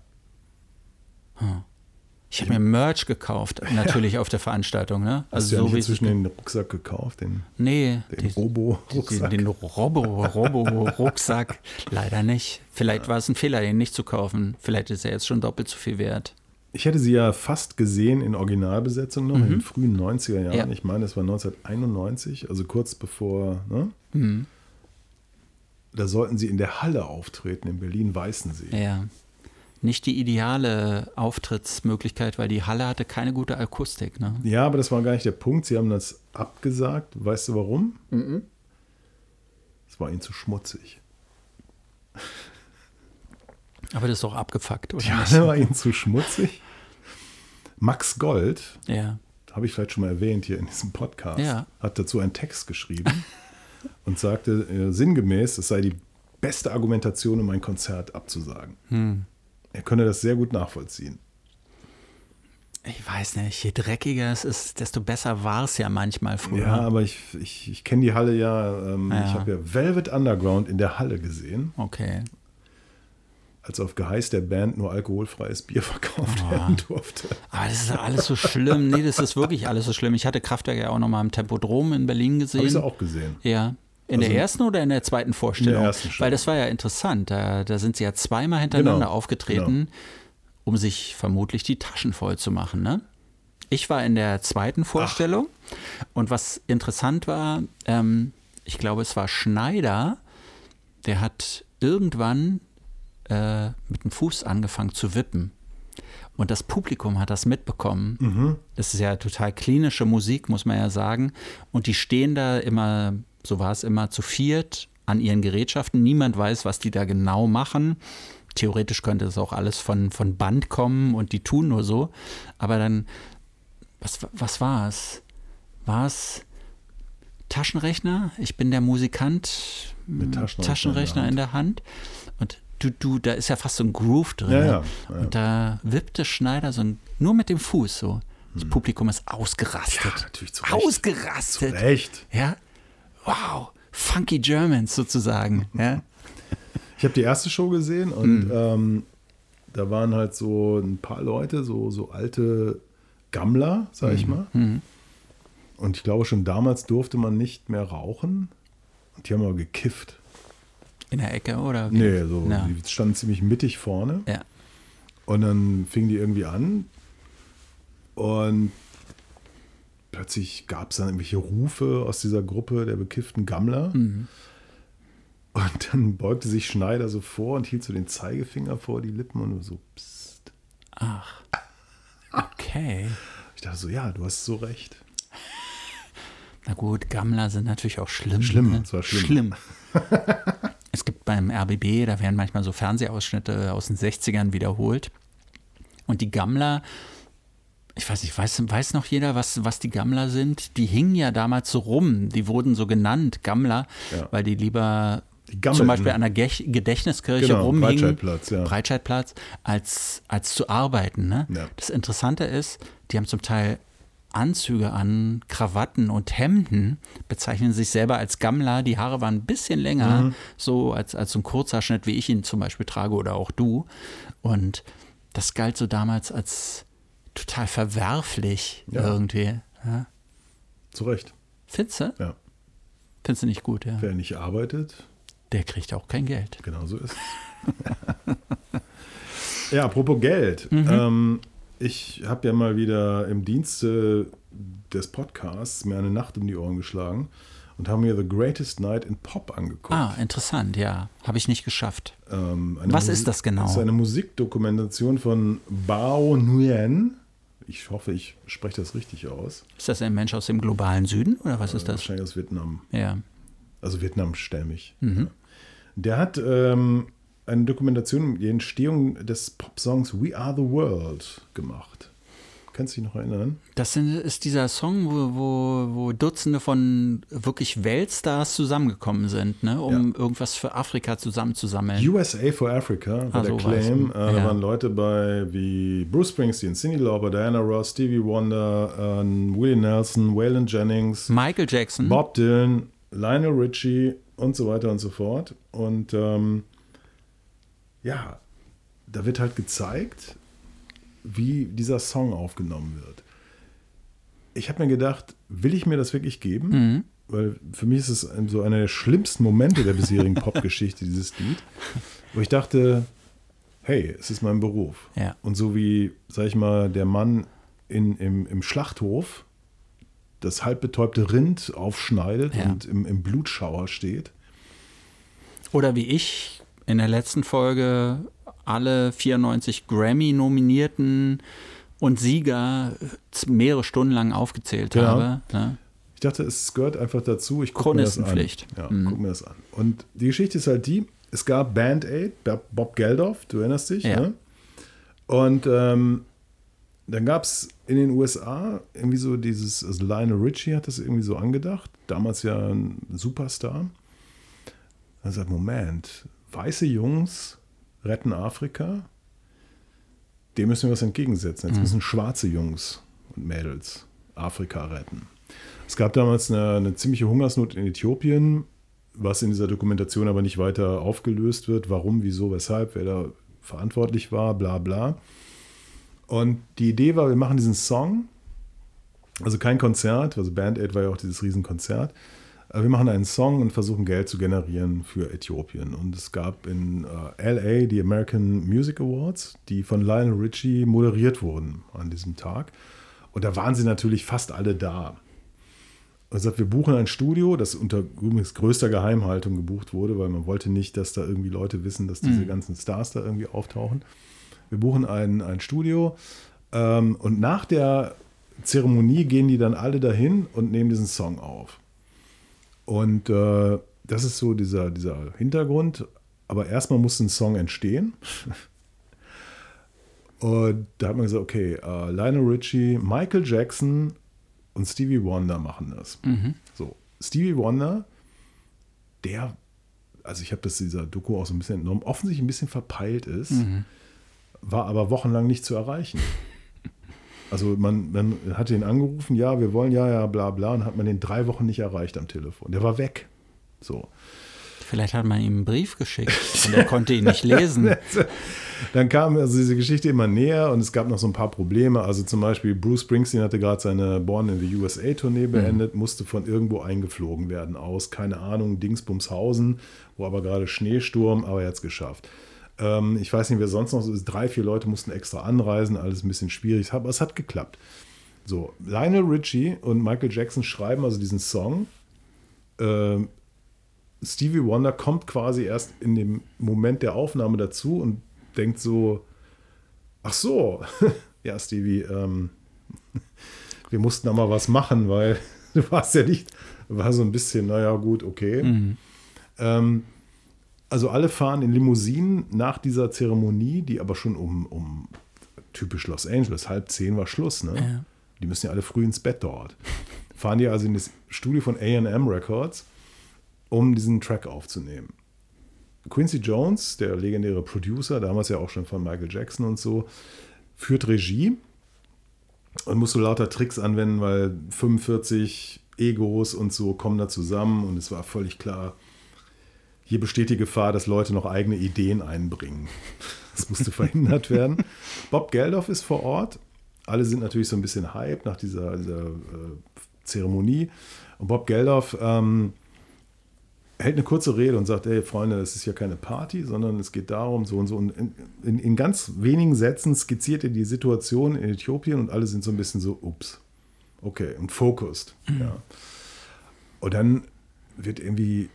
Ich habe mir Merch gekauft, natürlich auf der Veranstaltung, ne? Hast Also du ja so nicht inzwischen den Rucksack gekauft, den, Nee, den Robo-Rucksack? Den, den Robo, Robo-Rucksack leider nicht. Vielleicht war es ein Fehler, den nicht zu kaufen. Vielleicht ist er jetzt schon doppelt so viel wert. Ich hätte sie ja fast gesehen in Originalbesetzung noch, in den frühen 90er Jahren. Mhm. Ja. Ich meine, es war 1991, also kurz bevor. Ne? Mhm. Da sollten sie in der Halle auftreten, in Berlin-Weißensee. Ja. Nicht die ideale Auftrittsmöglichkeit, weil die Halle hatte keine gute Akustik. Ne? Ja, aber das war gar nicht der Punkt. Sie haben das abgesagt. Weißt du warum? Mhm. Es war ihnen zu schmutzig. Aber das ist doch abgefuckt, oder nicht? Halle war ihnen zu schmutzig. Max Gold, Ja. habe ich vielleicht schon mal erwähnt hier in diesem Podcast, Ja. hat dazu einen Text geschrieben und sagte äh, sinngemäß, es sei die beste Argumentation, um ein Konzert abzusagen. Hm. Er könne das sehr gut nachvollziehen. Ich weiß nicht, je dreckiger es ist, desto besser war es ja manchmal früher. Ja, aber ich, ich, ich kenne die Halle ja. Ähm, Ja. Ich habe ja Velvet Underground in der Halle gesehen, Okay. als auf Geheiß der Band nur alkoholfreies Bier verkauft Ah. werden durfte. Aber das ist alles so schlimm. Nee, das ist wirklich alles so schlimm. Ich hatte Kraftwerk ja auch noch mal im Tempodrom in Berlin gesehen. Habe ich sie auch gesehen. Ja. In Also- der ersten oder in der zweiten Vorstellung? In der ersten schon. Weil das war ja interessant. Da, da sind sie ja zweimal hintereinander Genau, aufgetreten, um sich vermutlich die Taschen voll zu machen. Ne? Ich war in der zweiten Vorstellung und was interessant war, ähm, ich glaube, es war Schneider, der hat irgendwann äh, mit dem Fuß angefangen zu wippen. Und das Publikum hat das mitbekommen. Das ist ja total klinische Musik, muss man ja sagen. Und die stehen da immer, so war es immer, zu viert an ihren Gerätschaften. Niemand weiß, was die da genau machen. Theoretisch könnte es auch alles von, von Band kommen und die tun nur so. Aber dann, was, was war es? War es Taschenrechner? Ich bin der Musikant. Mit Taschenrechner Taschenrechner in der Hand. Und du, du, da ist ja fast so ein Groove drin. Ja, ne? ja, ja. Und da wippte Schneider so ein, nur mit dem Fuß so. Das Publikum ist ausgerastet. Hm. Ja, natürlich zu Recht. Ausgerastet. Echt. Ja. Wow. Funky Germans sozusagen. Ja. Ich habe die erste Show gesehen und ähm, da waren halt so ein paar Leute, so, so alte Gammler, sag ich mal. Und ich glaube, schon damals durfte man nicht mehr rauchen. Und die haben aber gekifft. In der Ecke, oder? wie? Nee, so, Ja. die standen ziemlich mittig vorne. ja. Und dann fingen die irgendwie an. Und plötzlich gab es dann irgendwelche Rufe aus dieser Gruppe der bekifften Gammler. Und dann beugte sich Schneider so vor und hielt so den Zeigefinger vor die Lippen und so, psst. Ach. Okay. Ich dachte so, ja, du hast so recht. Na gut, Gammler sind natürlich auch schlimm. Schlimm, ne? es war schlimm. es gibt beim RBB, da werden manchmal so Fernsehausschnitte aus den 60ern wiederholt. Und die Gammler, ich weiß nicht, weiß, weiß noch jeder, was, was die Gammler sind? Die hingen ja damals so rum. Die wurden so genannt, Gammler, Ja. weil die lieber Die zum Beispiel an der Gech Gedächtniskirche Genau, rumhingen. Breitscheidplatz, ja. Breitscheidplatz, als, als zu arbeiten. Ne? Ja. Das Interessante ist, die haben zum Teil Anzüge an, Krawatten und Hemden, bezeichnen sich selber als Gammler. Die Haare waren ein bisschen länger, Mhm. so als, als so ein Kurzhaarschnitt, wie ich ihn zum Beispiel trage oder auch du. Und das galt so damals als total verwerflich Ja. irgendwie. Ja. Zu Recht. Findest du? Ja. Findest du nicht gut, ja. Wer nicht arbeitet, Der kriegt auch kein Geld. Genau so ist es. ja, apropos Geld. Mhm. Ähm, ich habe ja mal wieder im Dienste des Podcasts mir eine Nacht um die Ohren geschlagen und habe mir The Greatest Night in Pop angeguckt. Ah, interessant, ja. Habe ich nicht geschafft. Ähm, Was Musik- ist das genau? Das ist eine Musikdokumentation von Bao Nguyen. Ich hoffe, ich spreche das richtig aus. Ist das ein Mensch aus dem globalen Süden oder was ist das? Wahrscheinlich aus Vietnam. Ja. Also vietnamstämmig. Mhm. Ja. Der hat ähm, eine Dokumentation über die Entstehung des Popsongs We Are the World gemacht. Kannst du dich noch erinnern? Das ist dieser Song, wo, wo, wo Dutzende von wirklich Weltstars zusammengekommen sind, ne, um irgendwas für Afrika zusammenzusammeln. USA for Africa war Ah, der so. Claim. Äh, Da Ja. waren Leute bei wie Bruce Springsteen, Cindy Lauper, Diana Ross, Stevie Wonder, äh, Willie Nelson, Waylon Jennings, Michael Jackson. Bob Dylan, Lionel Richie und so weiter und so fort. Und ähm, ja, da wird halt gezeigt, wie dieser Song aufgenommen wird. Ich habe mir gedacht, will ich mir das wirklich geben? Mhm. Weil für mich ist es so einer der schlimmsten Momente der bisherigen Popgeschichte, dieses Lied. Wo ich dachte, hey, es ist mein Beruf. Ja. Und so wie, sag ich mal, der Mann in, im, im Schlachthof das halbbetäubte Rind aufschneidet Ja. und im, im Blutschauer steht. Oder wie ich in der letzten Folge alle 94 Grammy-Nominierten und Sieger mehrere Stunden lang aufgezählt Genau. habe. Ne? Ich dachte, es gehört einfach dazu. Ich gucke mir das an. Chronistenpflicht. Ja, Mhm. guck mir das an. Und die Geschichte ist halt die, es gab Band Aid, Bob Geldof, du erinnerst dich, Ja. ne? Und ähm, dann gab es in den USA irgendwie so dieses, also Lionel Richie hat das irgendwie so angedacht, damals ja ein Superstar. Er sagt, Moment, weiße Jungs retten Afrika, dem müssen wir was entgegensetzen. Jetzt müssen schwarze Jungs und Mädels Afrika retten. Es gab damals eine, eine ziemliche Hungersnot in Äthiopien, was in dieser Dokumentation aber nicht weiter aufgelöst wird. Warum, wieso, weshalb, wer da verantwortlich war, bla bla. Und die Idee war, wir machen diesen Song, also kein Konzert, also Band Aid war ja auch dieses Riesenkonzert, äh, wir machen einen Song und versuchen Geld zu generieren für Äthiopien. Und es gab in äh, LA die American Music Awards, die von Lionel Richie moderiert wurden an diesem Tag. Und da waren sie natürlich fast alle da. Und sagt, wir buchen ein Studio, das unter übrigens größter Geheimhaltung gebucht wurde, weil man wollte nicht, dass da irgendwie Leute wissen, dass diese mhm. ganzen Stars da irgendwie auftauchen. Wir buchen ein, ein Studio ähm, und nach der Zeremonie gehen die dann alle dahin und nehmen diesen Song auf. Und äh, das ist so dieser, dieser Hintergrund. Aber erstmal muss ein Song entstehen. und da hat man gesagt, okay, uh, Lionel Richie, Michael Jackson und Stevie Wonder machen das. Mhm. So, Stevie Wonder, der, also ich habe das dieser Doku auch so ein bisschen entnommen, offensichtlich ein bisschen verpeilt ist, mhm. war aber wochenlang nicht zu erreichen. Also man, man hat ihn angerufen, ja, wir wollen ja, ja, bla bla, und hat man den drei Wochen nicht erreicht am Telefon. Der war weg. So. Vielleicht hat man ihm einen Brief geschickt und er konnte ihn nicht lesen. Dann kam also diese Geschichte immer näher und es gab noch so ein paar Probleme. Also zum Beispiel Bruce Springsteen hatte gerade seine Born in the USA Tournee mhm. beendet, mhm. musste von irgendwo eingeflogen werden aus, keine Ahnung, Dingsbumshausen, wo aber gerade Schneesturm, aber er hat es geschafft. Ähm, ich weiß nicht, wer sonst noch so ist. Drei, vier Leute mussten extra anreisen, alles ein bisschen schwierig, aber es hat geklappt. So, Lionel Richie und Michael Jackson schreiben also diesen Song. Ähm, Stevie Wonder kommt quasi erst in dem Moment der Aufnahme dazu und denkt so, ach so, ja Stevie, ähm, wir mussten da mal was machen, weil du warst ja nicht, war so ein bisschen, naja gut, okay. Mhm. Ähm, also alle fahren in Limousinen nach dieser Zeremonie, die aber schon um, um typisch Los Angeles, halb zehn war Schluss, ne? Ja. Die müssen ja alle früh ins Bett dort. Fahren die also in das Studio von AM Records, um diesen Track aufzunehmen. Quincy Jones, der legendäre Producer, damals ja auch schon von Michael Jackson und so, führt Regie und muss so lauter Tricks anwenden, weil 45 Egos und so kommen da zusammen und es war völlig klar, hier besteht die Gefahr, dass Leute noch eigene Ideen einbringen. Das musste verhindert werden. Bob Geldof ist vor Ort. Alle sind natürlich so ein bisschen hype nach dieser, dieser äh, Zeremonie. Und Bob Geldof ähm, hält eine kurze Rede und sagt, hey Freunde, es ist ja keine Party, sondern es geht darum, so und so. Und in, in, in, ganz wenigen Sätzen skizziert er die Situation in Äthiopien und alle sind so ein bisschen so, ups, okay, und focused. Mhm. Ja. Und dann wird irgendwie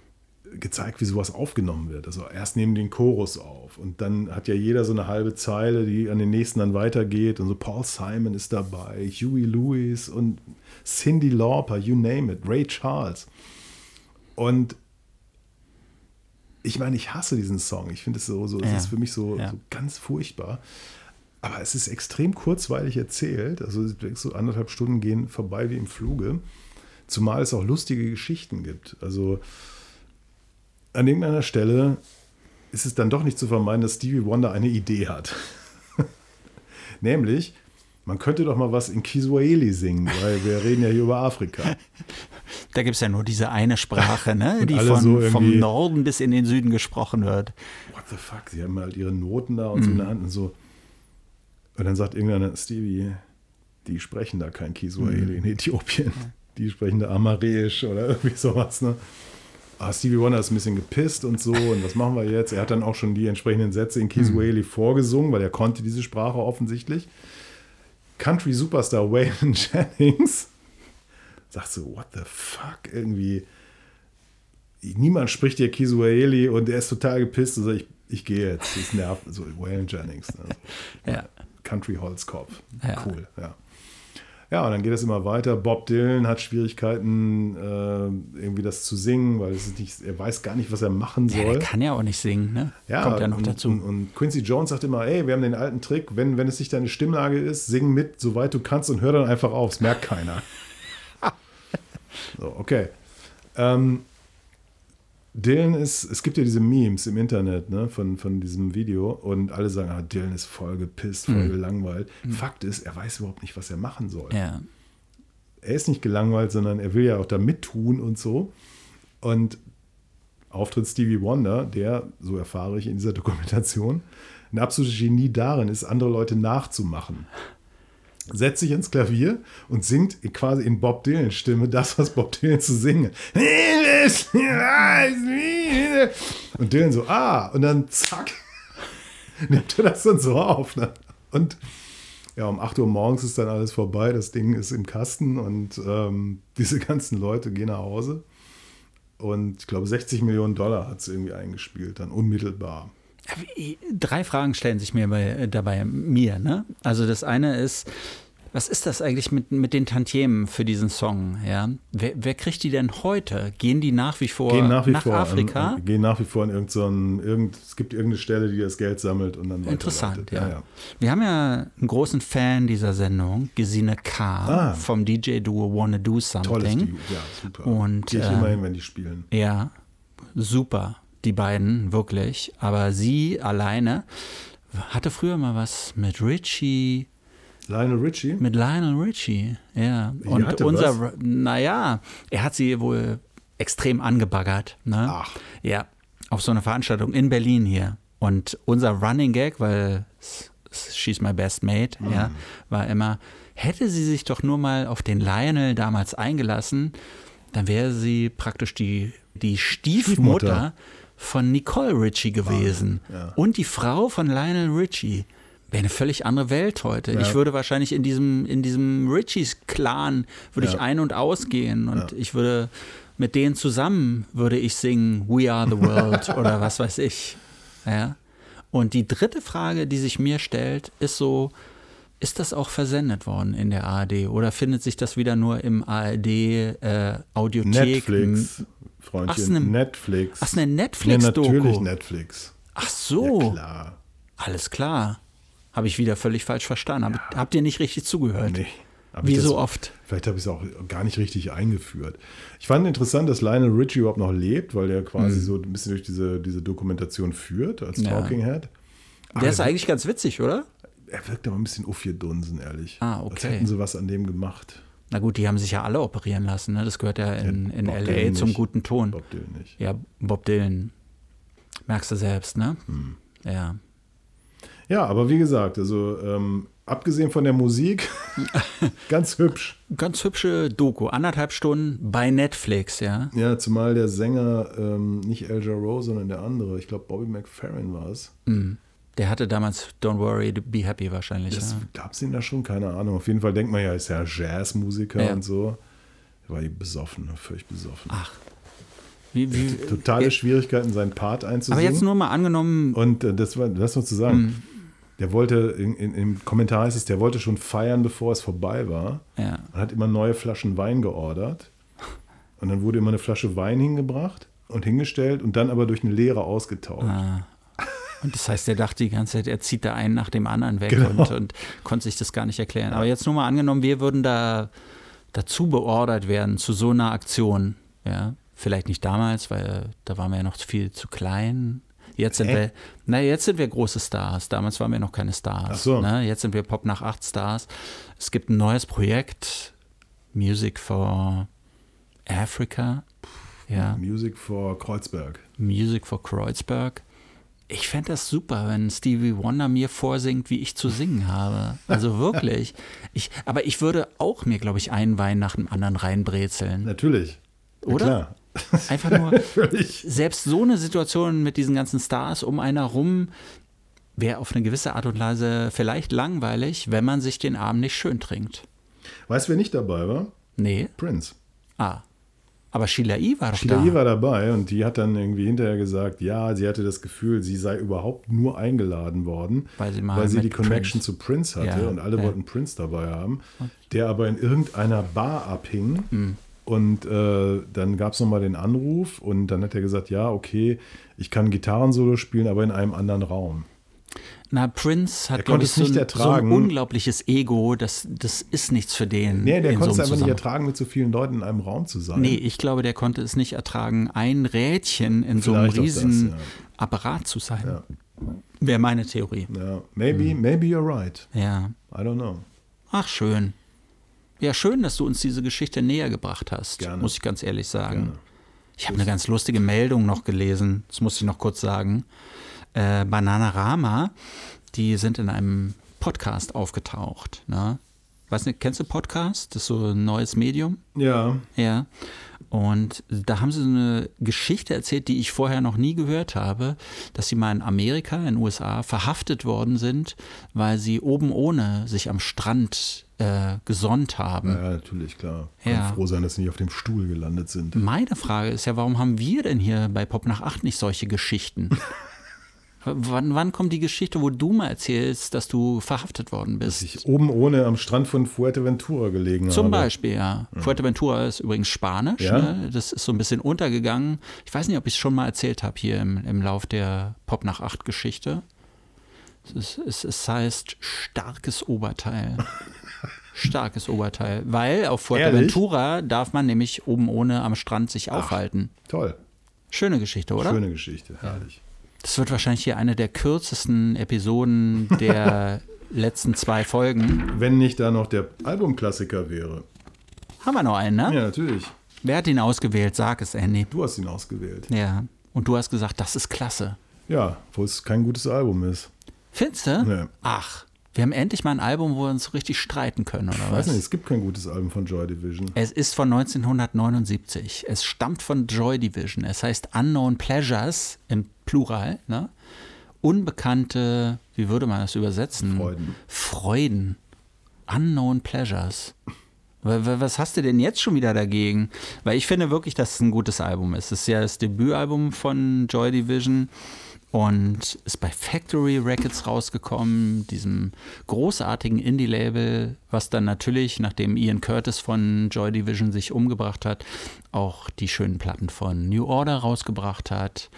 gezeigt, wie sowas aufgenommen wird. Also erst nehmen den Chorus auf und dann hat ja jeder so eine halbe Zeile, die an den nächsten dann weitergeht und so Paul Simon ist dabei, Huey Lewis und Cindy Lauper, you name it, Ray Charles. Und ich meine, ich hasse diesen Song. Ich finde es so, so ja. es ist für mich so, ja. so, ganz furchtbar. Aber es ist extrem kurzweilig erzählt. Also so anderthalb Stunden gehen vorbei wie im Fluge. Zumal es auch lustige Geschichten gibt. Also an irgendeiner Stelle ist es dann doch nicht zu vermeiden, dass Stevie Wonder eine Idee hat. Nämlich, man könnte doch mal was in Kiswahili singen, weil wir reden ja hier über Afrika. Da gibt es ja nur diese eine Sprache, ne? die von, so vom Norden bis in den Süden gesprochen wird. What the fuck? Sie haben halt ihre Noten da und mm. so in der Hand und so. Und dann sagt irgendeiner, Stevie, die sprechen da kein Kiswahili mm. in Äthiopien. Die sprechen da Amareisch oder irgendwie sowas. Ne? Ah, Stevie Wonder ist ein bisschen gepisst und so. Und was machen wir jetzt? Er hat dann auch schon die entsprechenden Sätze in Kiswahili mm. vorgesungen, weil er konnte diese Sprache offensichtlich. Country Superstar Waylon Jennings sagt so, what the fuck, irgendwie, niemand spricht hier Kiswahili und er ist total gepisst und sagt, ich, ich gehe jetzt, das nervt, so Waylon Jennings. Ne? ja. Country Holzkopf, ja. cool, ja. Ja, und dann geht es immer weiter. Bob Dylan hat Schwierigkeiten, äh, das zu singen, weil es nicht, er weiß gar nicht, was er machen soll. Ja, er kann ja auch nicht singen, ne? Ja, Kommt ja noch und, dazu. Und, und, Quincy Jones sagt immer, ey, wir haben den alten Trick, wenn, wenn es nicht deine Stimmlage ist, sing mit, soweit du kannst und hör dann einfach auf, es merkt keiner. so, okay. Ähm, Dylan ist, es gibt ja diese Memes im Internet ne, von, von diesem Video und alle sagen, ah, Dylan ist voll gepisst, voll mhm. gelangweilt. Mhm. Fakt ist, er weiß überhaupt nicht, was er machen soll. Ja. Er ist nicht gelangweilt, sondern er will ja auch da mittun und so. Und Auftritt Stevie Wonder, der, so erfahre ich in dieser Dokumentation, ein absolutes Genie darin ist, andere Leute nachzumachen. setzt sich ins Klavier und singt quasi in Bob Dylan Stimme das, was Bob Dylan zu singen. Und Dylan so, ah, und dann zack, nimmt er das dann so auf. Ne? Und ja, um 8 Uhr morgens ist dann alles vorbei, das Ding ist im Kasten und ähm, diese ganzen Leute gehen nach Hause. Und ich glaube, 60 Millionen Dollar hat es irgendwie eingespielt, dann unmittelbar. Drei Fragen stellen sich mir bei, äh, dabei mir. Ne? Also das eine ist, was ist das eigentlich mit, mit den Tantiemen für diesen Song? Ja? Wer, wer kriegt die denn heute? Gehen die nach wie vor gehen nach, wie nach vor Afrika? An, gehen nach wie vor an irgendein, so irgend, es gibt irgendeine Stelle, die das Geld sammelt und dann Interessant, ja. Ja, ja. Wir haben ja einen großen Fan dieser Sendung, Gesine K. Ah. vom DJ-Duo Wanna Do Something. Tolles Duo, ja, super. Und, Gehe ich äh, immer hin, wenn die spielen. Ja, super die beiden, wirklich. Aber sie alleine hatte früher mal was mit Richie. Lionel Richie? Mit Lionel Richie, ja. Die und unser, was? naja, er hat sie wohl extrem angebaggert. Ne? Ach. Ja, auf so einer Veranstaltung in Berlin hier. Und unser Running Gag, weil She's My Best Mate, mhm. ja, war immer, hätte sie sich doch nur mal auf den Lionel damals eingelassen, dann wäre sie praktisch die, die Stiefmutter, Stiefmutter von Nicole Richie gewesen. Ja. Und die Frau von Lionel Richie. Wäre eine völlig andere Welt heute. Ja. Ich würde wahrscheinlich in diesem, in diesem Richies-Clan würde ja. ich ein- und ausgehen und ich würde mit denen zusammen würde ich singen We Are the World oder was weiß ich. Ja. Und die dritte Frage, die sich mir stellt, ist so, ist das auch versendet worden in der ARD oder findet sich das wieder nur im ARD äh, Audiothek? Netflix. Freundchen. Ach, eine, Netflix. Ach, eine Netflix-Doku. Ja, natürlich Netflix. Ach so. Ja, klar. Alles klar. Habe ich wieder völlig falsch verstanden. Ja. Habt ihr nicht richtig zugehört? Nee. Wie so oft. Vielleicht habe ich es auch gar nicht richtig eingeführt. Ich fand interessant, dass Lionel Richie überhaupt noch lebt, weil der quasi mhm. so ein bisschen durch diese, diese Dokumentation führt als ja. Talking Head. Aber der ist eigentlich ganz witzig, oder? Er wirkt aber ein bisschen Dunsen, ehrlich. Ah, okay. Als hätten sie was an dem gemacht. Na gut, die haben sich ja alle operieren lassen. Ne? Das gehört ja in, in LA Dylan zum nicht. guten Ton. Bob Dylan nicht. Ja, Bob Dylan. Merkst du selbst, ne? Hm. Ja. Ja, aber wie gesagt, also ähm, abgesehen von der Musik, ganz hübsch. Ganz hübsche Doku, anderthalb Stunden bei Netflix, ja. Ja, zumal der Sänger ähm, nicht El Jarreau, sondern der andere, ich glaube Bobby McFerrin war es. Mhm. Der hatte damals Don't Worry, Be Happy wahrscheinlich. Das ja. gab es ihn da schon, keine Ahnung. Auf jeden Fall denkt man ja, ist ja Jazzmusiker ja. und so. war besoffen, völlig besoffen. Ach. Wie, wie, Totale Schwierigkeiten, seinen Part einzusingen. Aber jetzt nur mal angenommen. Und äh, das war, das noch zu sagen. Der wollte, in, in, im Kommentar heißt es, der wollte schon feiern, bevor es vorbei war. Ja. Und hat immer neue Flaschen Wein geordert. Und dann wurde immer eine Flasche Wein hingebracht und hingestellt und dann aber durch eine leere ausgetauscht. Ah. Und das heißt, er dachte die ganze Zeit, er zieht da einen nach dem anderen weg genau. und, und, konnte sich das gar nicht erklären. Aber jetzt nur mal angenommen, wir würden da dazu beordert werden zu so einer Aktion. Ja, vielleicht nicht damals, weil da waren wir ja noch viel zu klein. Jetzt sind äh? wir, na, jetzt sind wir große Stars. Damals waren wir noch keine Stars. Ach so. Ne? Jetzt sind wir Pop nach acht Stars. Es gibt ein neues Projekt, Music for Africa. Ja. Music for Kreuzberg. Music for Kreuzberg. Ich fände das super, wenn Stevie Wonder mir vorsingt, wie ich zu singen habe. Also wirklich. Ich, aber ich würde auch mir, glaube ich, einen Wein nach dem anderen reinbrezeln. Natürlich. Oder? Ja, Einfach nur. selbst so eine Situation mit diesen ganzen Stars um einer rum wäre auf eine gewisse Art und Weise vielleicht langweilig, wenn man sich den Abend nicht schön trinkt. Weißt du, wer nicht dabei war? Nee. Prince. Ah. Aber Sheila E. war doch Sheila da. E. war dabei und die hat dann irgendwie hinterher gesagt, ja, sie hatte das Gefühl, sie sei überhaupt nur eingeladen worden, weil sie, mal weil sie die Connection Prince. zu Prince hatte ja, und alle ja. wollten Prince dabei haben, der aber in irgendeiner Bar abhing. Mhm. Und äh, dann gab es nochmal den Anruf und dann hat er gesagt, ja, okay, ich kann Gitarrensolo spielen, aber in einem anderen Raum. Na, Prince hat, glaube ich, so ein, so ein, unglaubliches Ego, das, das ist nichts für den. Nee, der konnte so es einfach nicht ertragen, mit so vielen Leuten in einem Raum zu sein. Nee, ich glaube, der konnte es nicht ertragen, ein Rädchen in Vielleicht so einem riesen das, ja. Apparat zu sein. Ja. Wäre meine Theorie. Ja, maybe, hm. maybe you're right. Ja. I don't know. Ach, schön. Ja, schön, dass du uns diese Geschichte näher gebracht hast, Gerne. muss ich ganz ehrlich sagen. Gerne. Ich habe eine ganz lustige Meldung noch gelesen, das muss ich noch kurz sagen äh, Bananarama, die sind in einem Podcast aufgetaucht. Ne? Weiß nicht, kennst du Podcast? Das ist so ein neues Medium. Ja. Ja. Und da haben sie so eine Geschichte erzählt, die ich vorher noch nie gehört habe, dass sie mal in Amerika, in den USA, verhaftet worden sind, weil sie oben ohne sich am Strand äh, gesonnt haben. Ja, natürlich, klar. Kann Ja. froh sein, dass sie nicht auf dem Stuhl gelandet sind. Meine Frage ist ja, warum haben wir denn hier bei Pop nach 8 nicht solche Geschichten? Wann, wann kommt die Geschichte, wo du mal erzählst, dass du verhaftet worden Dass bist? ich oben ohne am Strand von Fuerteventura gelegen Zum habe. Beispiel, ja. Fuerteventura ist übrigens Spanisch. Ja? Ne? Das ist so ein bisschen untergegangen. Ich weiß nicht, ob ich es schon mal erzählt habe hier im, im Lauf der Pop nach 8 Geschichte. Es, ist, es, es heißt starkes Oberteil. starkes Oberteil. Weil auf Fuerteventura darf man nämlich oben ohne am Strand sich aufhalten. Toll. Schöne Geschichte, oder? Schöne Geschichte. Herrlich. Das wird wahrscheinlich hier eine der kürzesten Episoden der letzten zwei Folgen. Wenn nicht da noch der Albumklassiker wäre. Haben wir noch einen, ne? Ja, natürlich. Wer hat ihn ausgewählt? Sag es, Andy. Du hast ihn ausgewählt. Ja. Und du hast gesagt, das ist klasse. Ja, obwohl es kein gutes Album ist. Findest du? Nee. Ach, wir haben endlich mal ein Album, wo wir uns so richtig streiten können, oder Ich was? weiß nicht, es gibt kein gutes Album von Joy Division. Es ist von 1979. Es stammt von Joy Division. Es heißt Unknown Pleasures im Plural. Ne? Unbekannte, wie würde man das übersetzen? Freuden. Freuden. Unknown Pleasures. Wa- wa- Was hast du denn jetzt schon wieder dagegen? Weil ich finde wirklich, dass es ein gutes Album ist. Es ist ja das Debütalbum von Joy Division und ist bei Factory Records rausgekommen, diesem großartigen Indie-Label, was dann natürlich, nachdem Ian Curtis von Joy Division sich umgebracht hat, auch die schönen Platten von New Order rausgebracht hat.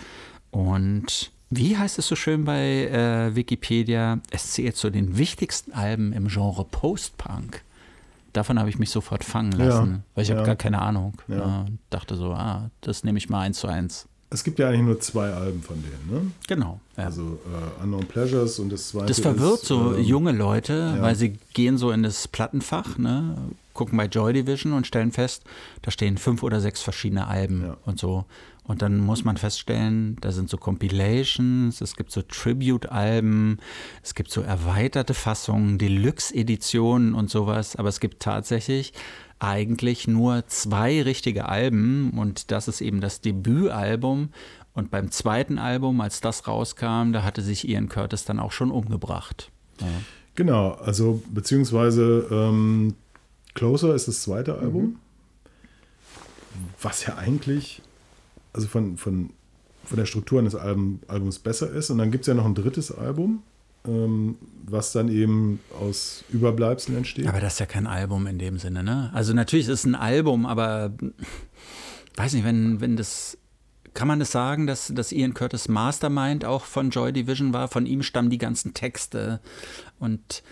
Und wie heißt es so schön bei äh, Wikipedia? Es zählt zu den wichtigsten Alben im Genre Post-Punk. Davon habe ich mich sofort fangen lassen, Ja, weil ich habe ja. gar keine Ahnung. Ja. Äh, dachte so, ah, das nehme ich mal eins zu eins. Es gibt ja eigentlich nur zwei Alben von denen, ne? Genau. Ja. Also äh, Unknown Pleasures und das zweite Das verwirrt ist, so ähm, junge Leute, ja. weil sie gehen so in das Plattenfach, ne, gucken bei Joy Division und stellen fest, da stehen fünf oder sechs verschiedene Alben Ja. und so. Und dann muss man feststellen, da sind so Compilations, es gibt so Tribute-Alben, es gibt so erweiterte Fassungen, Deluxe-Editionen und sowas, aber es gibt tatsächlich eigentlich nur zwei richtige Alben und das ist eben das Debütalbum. Und beim zweiten Album, als das rauskam, da hatte sich Ian Curtis dann auch schon umgebracht. Ja. Genau, also beziehungsweise ähm, Closer ist das zweite Mhm. Album, was ja eigentlich, also von, von, von der Struktur eines Album, Albums besser ist. Und dann gibt es ja noch ein drittes Album, ähm, was dann eben aus Überbleibseln entsteht. Aber das ist ja kein Album in dem Sinne, ne? Also natürlich ist es ein Album, aber weiß nicht, wenn, wenn das. Kann man das sagen, dass, dass Ian Curtis Mastermind auch von Joy Division war? Von ihm stammen die ganzen Texte. Und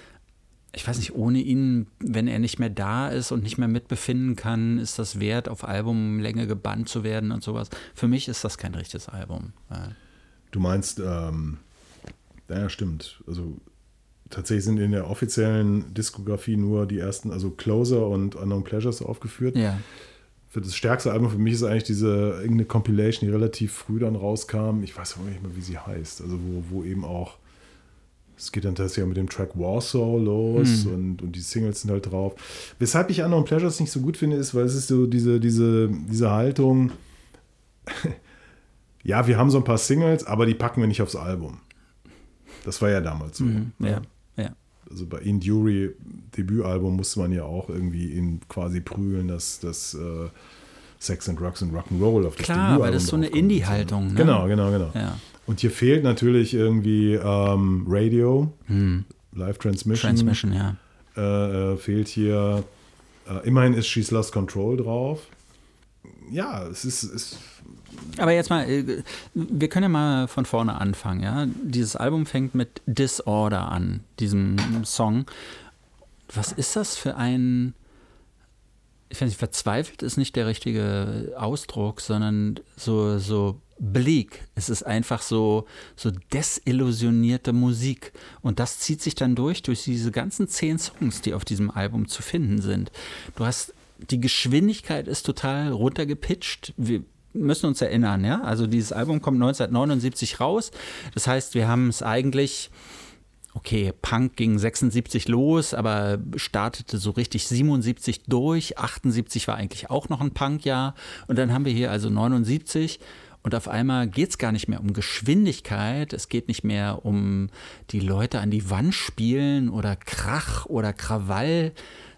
ich weiß nicht, ohne ihn, wenn er nicht mehr da ist und nicht mehr mitbefinden kann, ist das wert, auf Albumlänge gebannt zu werden und sowas. Für mich ist das kein richtiges Album. Du meinst, ähm, ja, stimmt. Also tatsächlich sind in der offiziellen Diskografie nur die ersten, also Closer und Unknown Pleasures aufgeführt. ja. Für das stärkste Album für mich ist eigentlich diese irgendeine Compilation, die relativ früh dann rauskam. Ich weiß auch nicht mehr, wie sie heißt. Also wo, wo eben auch, es geht dann tatsächlich mit dem Track Warsaw los und, und die Singles sind halt drauf. Weshalb ich Unknown Pleasures nicht so gut finde, ist, weil es ist so diese, diese, diese Haltung, ja, wir haben so ein paar Singles, aber die packen wir nicht aufs Album. Das war ja damals so. Mhm. ja. Ja. Also bei Induri Debütalbum musste man ja auch irgendwie ihn quasi prügeln, dass das äh, Sex and Drugs and Rock'n'Roll auf das Klar, Debütalbum weil das so eine. Indie-Haltung, ne? Genau, genau, genau. Ja. Und hier fehlt natürlich irgendwie ähm, Radio, Live Transmission. Hm. Transmission, ja. Äh, äh, fehlt hier. Äh, immerhin ist She's Lost Control drauf. Ja, es ist, es, Aber jetzt mal, äh, wir können ja mal von vorne anfangen, ja. Dieses Album fängt mit Disorder an, diesem Song. Was ist das für ein, ich weiß nicht, verzweifelt ist nicht der richtige Ausdruck, sondern so, so bleak. Es ist einfach so, so desillusionierte Musik. Und das zieht sich dann durch, durch diese ganzen zehn Songs, die auf diesem Album zu finden sind. Du hast, die Geschwindigkeit ist total runtergepitcht. Wir müssen uns erinnern, ja. Also dieses Album kommt 1979 raus. Das heißt, wir haben es eigentlich okay, Punk ging 76 los, aber startete so richtig 77 durch. 78 war eigentlich auch noch ein Punkjahr. Und dann haben wir hier also 79. Und auf einmal geht es gar nicht mehr um Geschwindigkeit, es geht nicht mehr um die Leute an die Wand spielen oder Krach oder Krawall,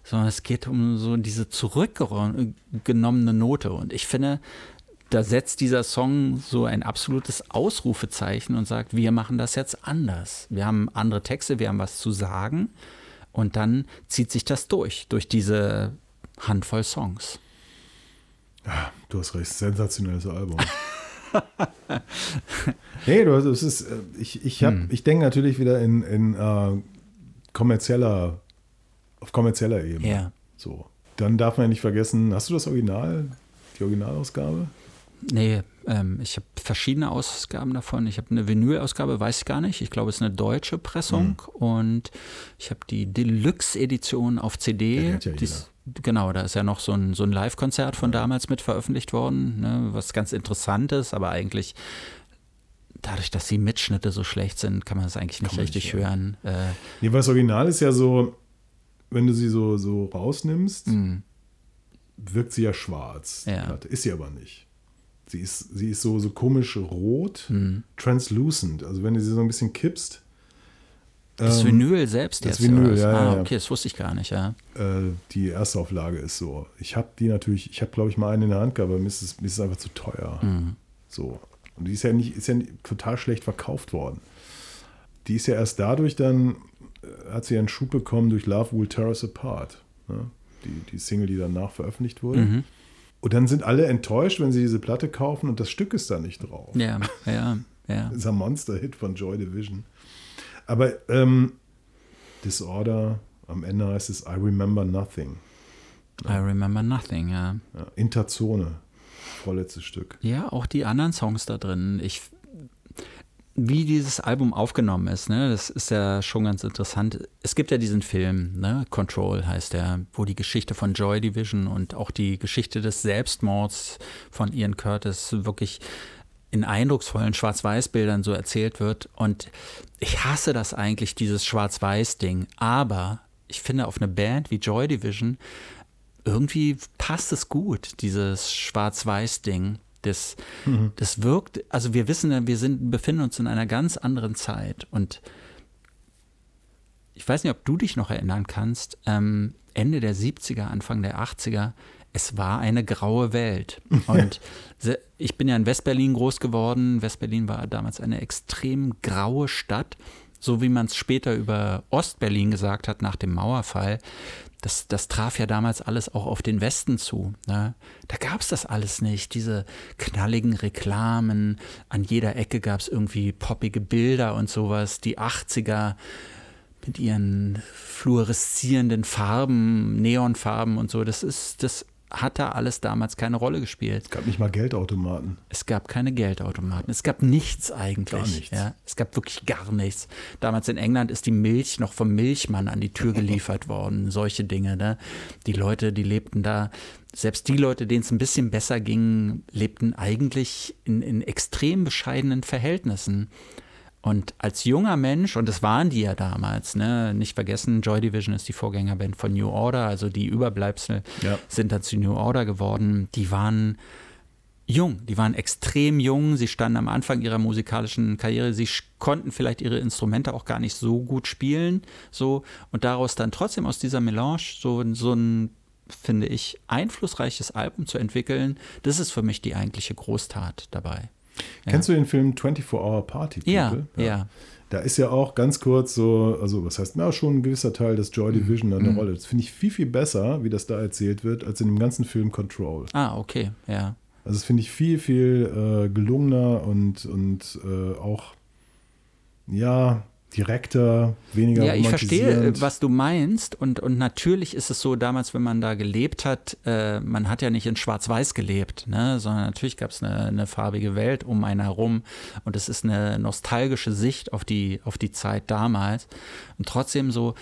sondern es geht um so diese zurückgenommene Note. Und ich finde, da setzt dieser Song so ein absolutes Ausrufezeichen und sagt, wir machen das jetzt anders. Wir haben andere Texte, wir haben was zu sagen und dann zieht sich das durch, durch diese Handvoll Songs. Ja, du hast recht, sensationelles Album. nee, du, es ist, äh, ich, ich, hm. ich denke natürlich wieder in, in uh, kommerzieller, auf kommerzieller Ebene. Ja. So. Dann darf man ja nicht vergessen, hast du das Original, die Originalausgabe? Nee, ähm, ich habe verschiedene Ausgaben davon. Ich habe eine Vinyl-Ausgabe, weiß ich gar nicht. Ich glaube, es ist eine deutsche Pressung. Mhm. Und ich habe die Deluxe-Edition auf CD. Ja, ja genau, da ist ja noch so ein, so ein Live-Konzert von damals mit veröffentlicht worden, ne, was ganz interessant ist, aber eigentlich dadurch, dass die Mitschnitte so schlecht sind, kann man es eigentlich nicht richtig nicht, hören. Äh, nee, weil das Original ist ja so, wenn du sie so, so rausnimmst, mhm. wirkt sie ja schwarz. Ja. Ist sie aber nicht. Sie ist, sie ist so, so komisch rot, hm. translucent. Also wenn du sie so ein bisschen kippst. Das ähm, Vinyl selbst das jetzt? Vinyl, ja, ah, ja. okay, das wusste ich gar nicht, ja. Äh, die erste Auflage ist so. Ich habe die natürlich, ich habe glaube ich mal eine in der Hand gehabt, aber mir ist es, mir ist es einfach zu teuer. Mhm. So. Und die ist ja nicht, ist ja nicht, total schlecht verkauft worden. Die ist ja erst dadurch dann, äh, hat sie einen Schub bekommen durch Love Will Tear Us Apart. Ne? Die, die Single, die danach veröffentlicht wurde. Mhm. Und dann sind alle enttäuscht, wenn sie diese Platte kaufen und das Stück ist da nicht drauf. Ja, ja, ja. Das ist ein Monster-Hit von Joy Division. Aber ähm, Disorder, am Ende heißt es I Remember Nothing. I Remember Nothing, ja. ja Interzone, vorletztes Stück. Ja, auch die anderen Songs da drin. Ich wie dieses Album aufgenommen ist, ne, das ist ja schon ganz interessant. Es gibt ja diesen Film, ne, Control heißt der, wo die Geschichte von Joy Division und auch die Geschichte des Selbstmords von Ian Curtis wirklich in eindrucksvollen Schwarz-Weiß-Bildern so erzählt wird. Und ich hasse das eigentlich, dieses Schwarz-Weiß-Ding. Aber ich finde, auf eine Band wie Joy Division irgendwie passt es gut, dieses Schwarz-Weiß-Ding. Das, mhm. das wirkt, also wir wissen, wir sind, befinden uns in einer ganz anderen Zeit und ich weiß nicht, ob du dich noch erinnern kannst, ähm, Ende der 70er, Anfang der 80er, es war eine graue Welt. Und ich bin ja in Westberlin groß geworden. Westberlin war damals eine extrem graue Stadt, so wie man es später über Ostberlin gesagt hat nach dem Mauerfall das, das traf ja damals alles auch auf den Westen zu. Ne? Da gab es das alles nicht, diese knalligen Reklamen, an jeder Ecke gab es irgendwie poppige Bilder und sowas, die 80er mit ihren fluoreszierenden Farben, Neonfarben und so, das ist, das hat da alles damals keine Rolle gespielt. Es gab nicht mal Geldautomaten. Es gab keine Geldautomaten. Es gab nichts eigentlich. Gar nichts. Ja, es gab wirklich gar nichts. Damals in England ist die Milch noch vom Milchmann an die Tür geliefert worden. Solche Dinge. Ne? Die Leute, die lebten da, selbst die Leute, denen es ein bisschen besser ging, lebten eigentlich in, in extrem bescheidenen Verhältnissen. Und als junger Mensch, und das waren die ja damals, ne, nicht vergessen, Joy Division ist die Vorgängerband von New Order, also die Überbleibsel ja. sind dann zu New Order geworden. Die waren jung, die waren extrem jung, sie standen am Anfang ihrer musikalischen Karriere, sie konnten vielleicht ihre Instrumente auch gar nicht so gut spielen, so, und daraus dann trotzdem aus dieser Melange so, so ein finde ich, einflussreiches Album zu entwickeln, das ist für mich die eigentliche Großtat dabei. Kennst du den Film 24 Hour Party People? Ja, ja. Da ist ja auch ganz kurz so, also was heißt, na, schon ein gewisser Teil des Joy mhm. Division eine mhm. Rolle. Das finde ich viel, viel besser, wie das da erzählt wird, als in dem ganzen Film Control. Ah, okay, ja. Also das finde ich viel, viel äh, gelungener und, und äh, auch, ja, direkter, weniger Ja, ich verstehe, was du meinst. Und, und natürlich ist es so, damals, wenn man da gelebt hat, äh, man hat ja nicht in Schwarz-Weiß gelebt, ne? sondern natürlich gab es eine, eine, farbige Welt um einen herum. Und es ist eine nostalgische Sicht auf die, auf die Zeit damals. Und trotzdem so,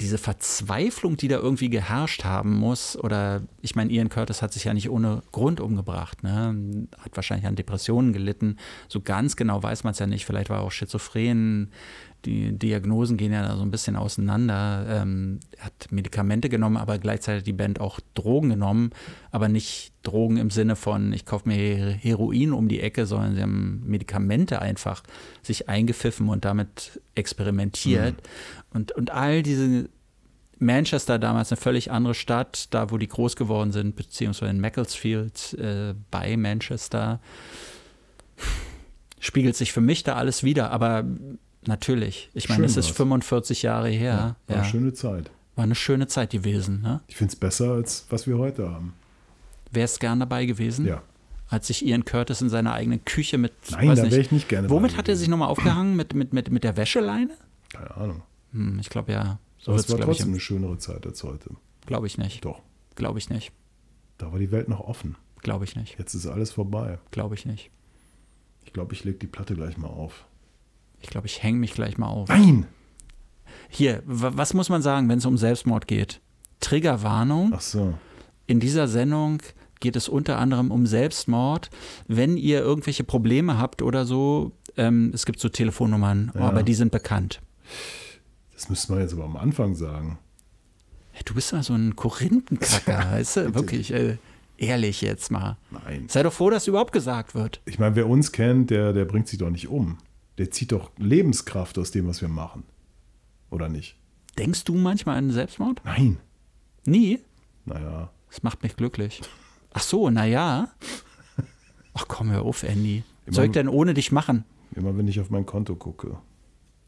diese Verzweiflung, die da irgendwie geherrscht haben muss, oder ich meine, Ian Curtis hat sich ja nicht ohne Grund umgebracht, ne? hat wahrscheinlich an Depressionen gelitten. So ganz genau weiß man es ja nicht. Vielleicht war er auch schizophren. Die Diagnosen gehen ja da so ein bisschen auseinander. Ähm, er hat Medikamente genommen, aber gleichzeitig die Band auch Drogen genommen, aber nicht Drogen im Sinne von, ich kaufe mir Heroin um die Ecke, sondern sie haben Medikamente einfach sich eingepfiffen und damit experimentiert. Mhm. Und, und all diese Manchester damals eine völlig andere Stadt, da wo die groß geworden sind, beziehungsweise in Macclesfield äh, bei Manchester. Spiegelt sich für mich da alles wieder, aber natürlich. Ich meine, es ist 45 Jahre her. Ja, war ja. eine schöne Zeit. War eine schöne Zeit gewesen. Ne? Ich finde es besser, als was wir heute haben. Wärst gern dabei gewesen? Ja. Als sich Ian Curtis in seiner eigenen Küche mit. Nein, da wäre ich nicht gerne. Womit hat er sich nochmal aufgehangen? Mit, mit, mit, mit der Wäscheleine? Keine Ahnung. Hm, ich glaube ja. So Aber es war trotzdem ich, eine schönere Zeit als heute. Glaube ich nicht. Doch. Glaube ich nicht. Da war die Welt noch offen. Glaube ich nicht. Jetzt ist alles vorbei. Glaube ich nicht. Ich glaube, ich lege die Platte gleich mal auf. Ich glaube, ich hänge mich gleich mal auf. Nein! Hier, was muss man sagen, wenn es um Selbstmord geht? Triggerwarnung. Ach so. In dieser Sendung geht es unter anderem um Selbstmord. Wenn ihr irgendwelche Probleme habt oder so, ähm, es gibt so Telefonnummern, ja. aber die sind bekannt. Das müsste man jetzt aber am Anfang sagen. Du bist ja so ein Korinthenkacker, weißt du? Wirklich, äh, ehrlich jetzt mal. Nein. Sei doch froh, dass überhaupt gesagt wird. Ich meine, wer uns kennt, der, der bringt sich doch nicht um. Der zieht doch Lebenskraft aus dem, was wir machen. Oder nicht? Denkst du manchmal an Selbstmord? Nein. Nie? Naja. Das macht mich glücklich. Ach so, naja. Ach komm, hör auf, Andy. Was soll ich denn ohne dich machen? Immer wenn ich auf mein Konto gucke.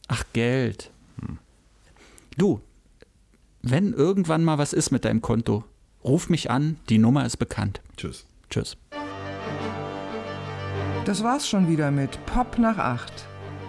Ach, Geld. Hm. Du, wenn irgendwann mal was ist mit deinem Konto, ruf mich an, die Nummer ist bekannt. Tschüss. Tschüss. Das war's schon wieder mit Pop nach 8.